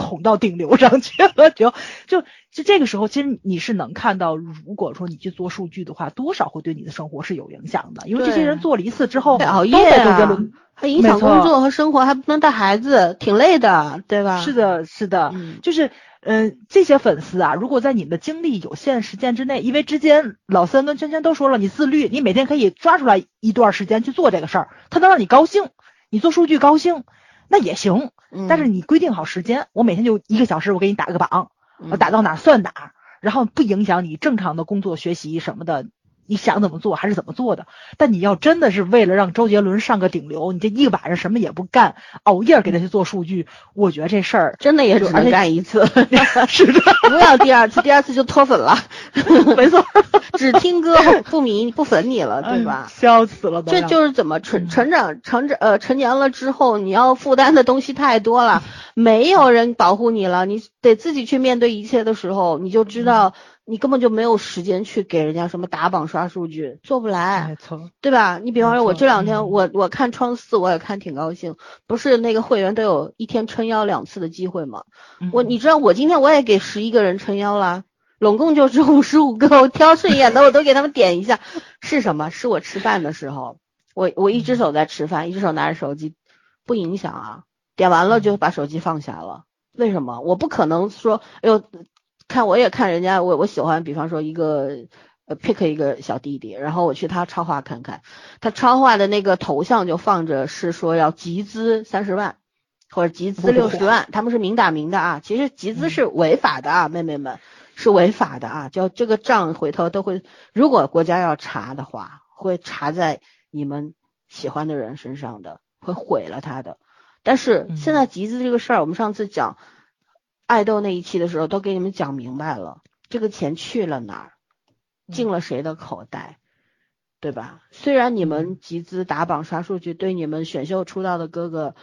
捅到顶流上去了，就就就这个时候，其实你是能看到，如果说你去做数据的话，多少会对你的生活是有影响的，因为这些人做了一次之后，对熬夜啊伦。还影响工作和生活，还不能带孩子，挺累的，对吧？是，的，是的，嗯就是，嗯、这些粉丝啊，如果在你们的精力有限时间之内，因为之间老三跟圈圈都说了，你自律，你每天可以抓出来一段时间去做这个事儿，它能让你高兴，你做数据高兴，那也行。嗯但是你规定好时间，我每天就一个小时，我给你打个榜，我嗯打到哪算哪，然后不影响你正常的工作、学习什么的。你想怎么做还是怎么做的，但你要真的是为了让周杰伦上个顶流，你这一晚上什么也不干，熬夜给他去做数据，我觉得这事儿真的也只能干一次 是的，不要第二次，第二次就脱粉了。没错，只听歌不迷不粉你了，对吧？笑死了都这，就是怎么成成长成长呃成年了之后，你要负担的东西太多了，没有人保护你了，你得自己去面对一切的时候，你就知道你根本就没有时间去给人家什么打榜刷数据，做不来。没错，对吧？你比方说，我这两天嗯我我看创四，我也看挺高兴。不是那个会员都有一天撑腰两次的机会吗？我你知道，我今天我也给十一个人撑腰啦，拢共就是 五十五个，我挑顺眼的我都给他们点一下。是什么？是我吃饭的时候，我我一只手在吃饭，一只手拿着手机，不影响啊。点完了就把手机放下了。为什么？我不可能说，哎呦，看我也看人家，我我喜欢，比方说一个呃 pick 一个小弟弟，然后我去他超话看看，他超话的那个头像就放着是说要集资三十万。或者集资六十万，他们是明打明的啊。其实集资是违法的啊，妹妹们是违法的啊。就这个账回头都会，如果国家要查的话，会查在你们喜欢的人身上的，会毁了他的。但是现在集资这个事儿，我们上次讲爱豆那一期的时候，都给你们讲明白了，这个钱去了哪儿，进了谁的口袋，对吧？虽然你们集资打榜刷数据，对你们选秀出道的哥哥。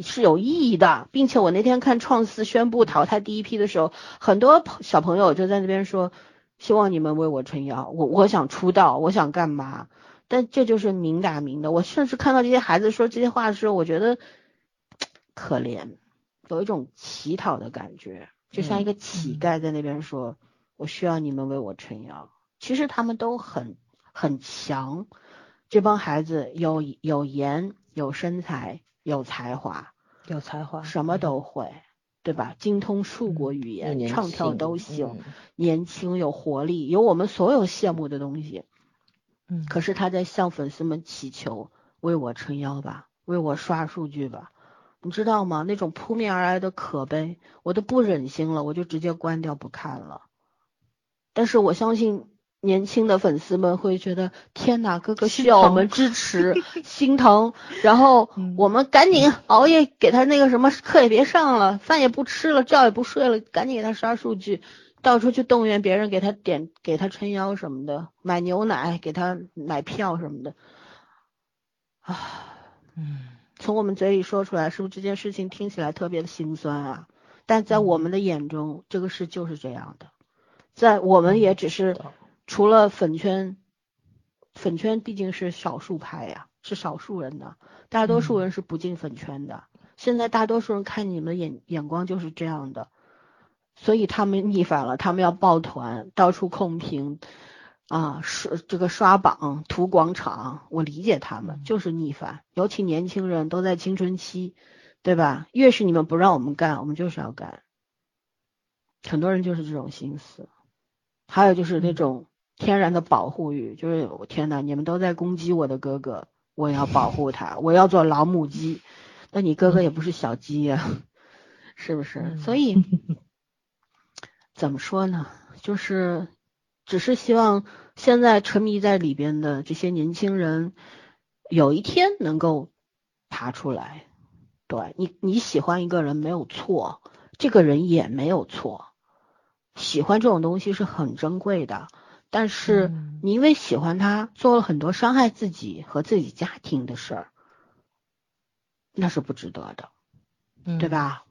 是有意义的，并且我那天看创四宣布淘汰第一批的时候，很多小朋友就在那边说，希望你们为我撑腰，我我想出道，我想干嘛？但这就是明打明的。我甚至看到这些孩子说这些话的时候，我觉得 可怜，有一种乞讨的感觉，就像一个乞丐在那边说，我需要你们为我撑腰。其实他们都很很强，这帮孩子有有颜有身材。有才华，有才华，什么都会，对吧？精通数国语言，唱跳都行，年轻有活力，有我们所有羡慕的东西。嗯，可是他在向粉丝们祈求，为我撑腰吧，为我刷数据吧，你知道吗？那种扑面而来的可悲，我都不忍心了，我就直接关掉不看了。但是我相信。年轻的粉丝们会觉得天哪，哥哥需要我们支持，心疼。然后我们赶紧熬夜给他那个什么课也别上了，饭也不吃了，觉也不睡了，赶紧给他刷数据，到处去动员别人给他点给他撑腰什么的，买牛奶给他买票什么的。啊，嗯，从我们嘴里说出来，是不是这件事情听起来特别的心酸啊？但在我们的眼中，这个事就是这样的，在我们也只是。除了粉圈，粉圈毕竟是少数派呀，是少数人的，大多数人是不进粉圈的，现在大多数人看你们的眼眼光就是这样的，所以他们逆反了，他们要抱团，到处控评，啊，刷这个刷榜、图广场，我理解他们就是逆反，尤其年轻人都在青春期，对吧？越是你们不让我们干，我们就是要干，很多人就是这种心思，还有就是那种天然的保护欲，就是我天呐，你们都在攻击我的哥哥，我要保护他，我要做老母鸡。那你哥哥也不是小鸡呀，是不是？所以 怎么说呢？就是只是希望现在沉迷在里边的这些年轻人，有一天能够爬出来。对你，你喜欢一个人没有错，这个人也没有错。喜欢这种东西是很珍贵的，但是你因为喜欢他，做了很多伤害自己和自己家庭的事儿。那是不值得的，对吧？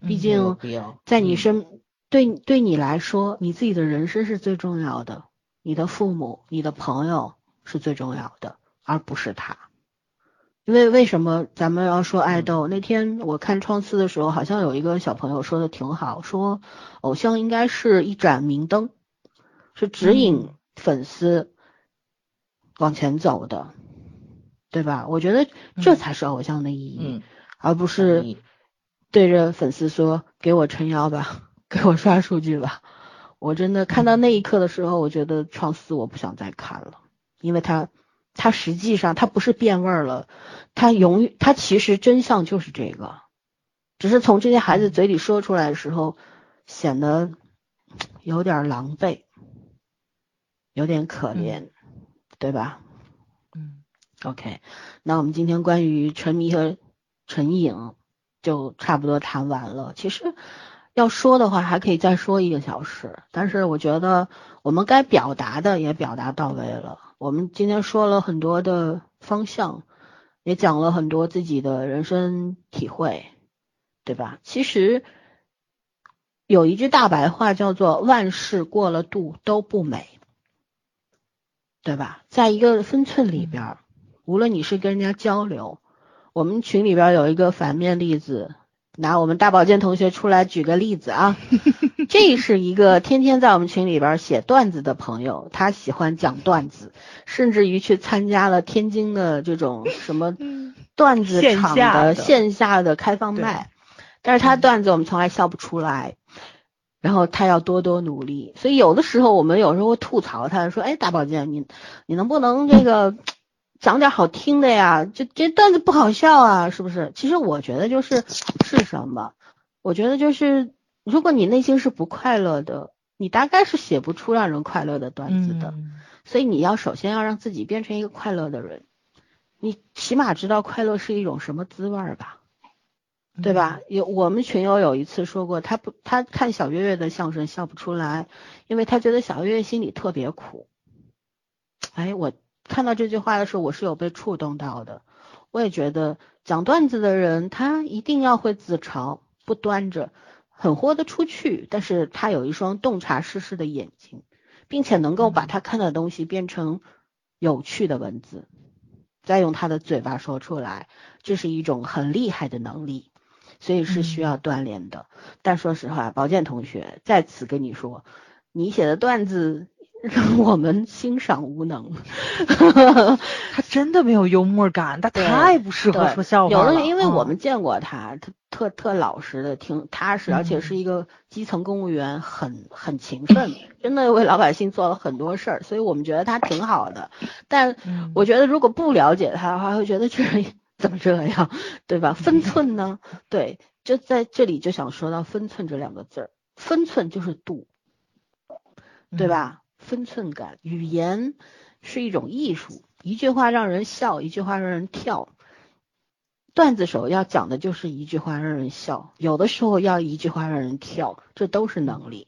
毕竟在你身对对你来说，你自己的人生是最重要的，你的父母、你的朋友是最重要的，而不是他。因为为什么咱们要说爱豆？那天我看创四的时候，好像有一个小朋友说的挺好，说偶像应该是一盏明灯，是指引粉丝往前走的。对吧？我觉得这才是偶像的意义，而不是对着粉丝说“给我撑腰吧，给我刷数据吧”。我真的看到那一刻的时候，我觉得创四我不想再看了，因为他他实际上他不是变味儿了，他永远他其实真相就是这个，只是从这些孩子嘴里说出来的时候，显得有点狼狈，有点可怜，对吧嗯？OK，那我们今天关于沉迷和成瘾就差不多谈完了。其实要说的话还可以再说一个小时，但是我觉得我们该表达的也表达到位了。我们今天说了很多的方向，也讲了很多自己的人生体会，对吧？其实有一句大白话叫做“万事过了度都不美”，对吧？在一个分寸里边。无论你是跟人家交流，我们群里边有一个反面例子，拿我们大保健同学出来举个例子啊，这是一个天天在我们群里边写段子的朋友，他喜欢讲段子，甚至于去参加了天津的这种什么段子场的线下的开放麦，但是他段子我们从来笑不出来，然后他要多多努力，所以有的时候我们有时候会吐槽他说，哎，大保健，你你能不能这个？讲点好听的呀，这这段子不好笑啊，是不是？其实我觉得就是是什么？我觉得就是，如果你内心是不快乐的，你大概是写不出让人快乐的段子的。所以你要首先要让自己变成一个快乐的人，你起码知道快乐是一种什么滋味吧，对吧？有我们群友有一次说过，他不他看小岳岳的相声笑不出来，因为他觉得小岳岳心里特别苦。哎，我。看到这句话的时候，我是有被触动到的。我也觉得讲段子的人，他一定要会自嘲，不端着，很豁得出去。但是他有一双洞察世事的眼睛，并且能够把他看的东西变成有趣的文字，再用他的嘴巴说出来，这是一种很厉害的能力，所以是需要锻炼的。但说实话，宝剑同学在此跟你说，你写的段子。让我们欣赏无能，他真的没有幽默感，他太不适合说笑话了。有的，因为我们见过他，他特特老实的，挺踏实，而且是一个基层公务员，很很勤奋，真的为老百姓做了很多事儿，所以我们觉得他挺好的。但我觉得如果不了解他的话，会觉得这人怎么这样，对吧？分寸呢？对，就在这里就想说到分寸这两个字儿，分寸就是度，对吧？分寸感，语言是一种艺术，一句话让人笑，一句话让人跳。段子手要讲的就是一句话让人笑，有的时候要一句话让人跳，这都是能力，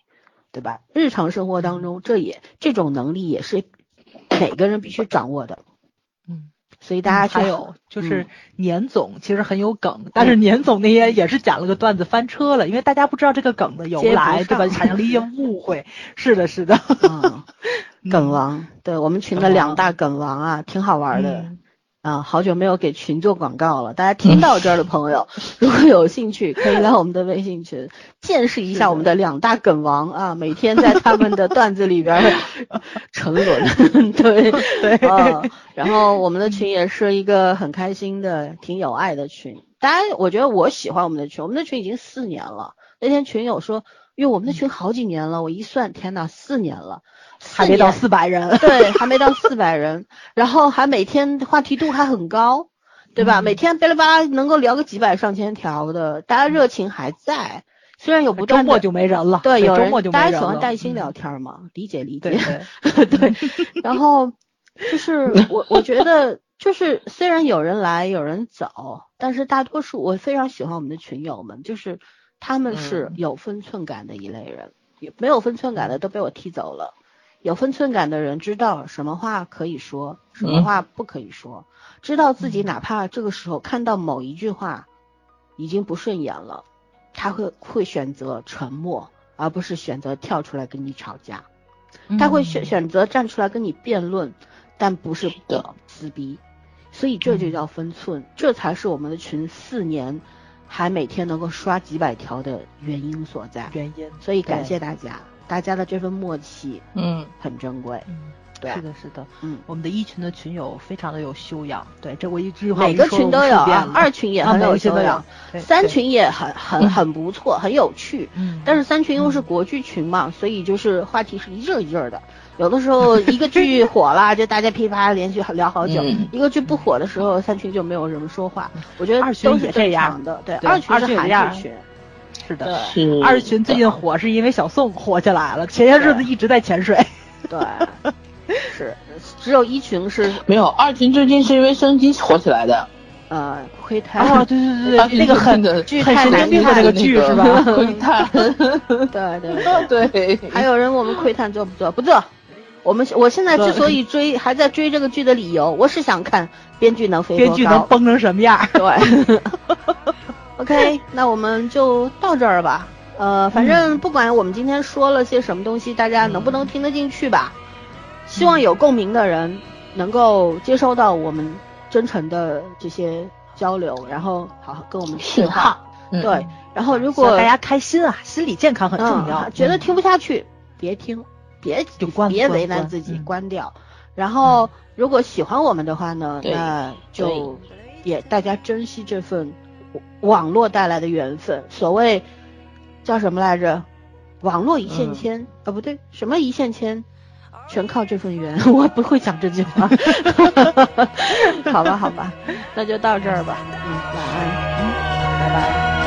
对吧？日常生活当中，这也这种能力也是每个人必须掌握的。嗯。所以大家还有就是年总其实很有梗，但是年总那些也是讲了个段子翻车了，因为大家不知道这个梗的由来，对吧？产生了一些误会。是的，是的。梗王，对我们群的两大梗王啊，挺好玩的。啊，好久没有给群做广告了。大家听到这儿的 朋友，如果有兴趣，可以来我们的微信群见识一下我们的两大梗王啊，每天在他们的段子里边儿 沉沦。对对啊，然后我们的群也是一个很开心的、挺有爱的群。当然，我觉得我喜欢我们的群，我们的群已经四年了。那天群友说，因为我们的群好几年了，我一算，天呐，四年了。还没到四百人，对，还没到四百人，然后还每天话题度还很高，对吧？每天巴拉巴拉能够聊个几百上千条的，大家热情还在，虽然有不断周末就没人了，对，有周末就大家喜欢带薪聊天嘛，理解理解，对 对，然后就是 我我觉得就是虽然有人来有人走，但是大多数我非常喜欢我们的群友们，就是他们是有分寸感的一类人，没有分寸感的都被我踢走了。有分寸感的人知道什么话可以说，什么话不可以说，知道自己哪怕这个时候看到某一句话已经不顺眼了，他会会选择沉默，而不是选择跳出来跟你吵架，他会选选择站出来跟你辩论，但不是的撕逼，所以这就叫分寸，这才是我们的群四年还每天能够刷几百条的原因所在。原因，所以感谢大家。大家的这份默契，嗯，很珍贵，嗯，对，是的，是的，嗯，我们的一群的群友非常的有修养，对，这我一句话每个群都有啊，二群也很有修养，三群也很很很不错，很有趣，嗯，但是三群又是国剧群嘛，所以就是话题是一阵一阵的，有的时候 一个剧火了，就大家噼啪连续聊好久，一个剧不火的时候，三群就没有人说话，我觉得二群也这样的，对，二群是韩剧群。是的，二群最近火是因为小宋火起来了，前些日子一直在潜水。对，是，只有一群是 没有，二群最近是因为升级火起来的。呃，窥探啊，对对对对，那个很剧很神经病的那个剧是吧？窥探，对对对。还有人问我们窥探做不做？不做。我们我现在之所以追，还在追这个剧的理由，我是想看编剧能飞编剧能崩成什么样。对。OK，那我们就到这儿吧。呃，反正不管我们今天说了些什么东西，大家能不能听得进去吧？希望有共鸣的人能够接收到我们真诚的这些交流，然后好好跟我们信号。对，然后如果大家开心啊，心理健康很重要。觉得听不下去，别听，别就关，别为难自己，关掉。然后如果喜欢我们的话呢，那就也大家珍惜这份。网络带来的缘分，所谓叫什么来着？网络一线牵，啊不对，什么一线牵，全靠这份缘。我不会讲这句话。好吧，好吧，那就到这儿吧。嗯，晚安。嗯，拜拜。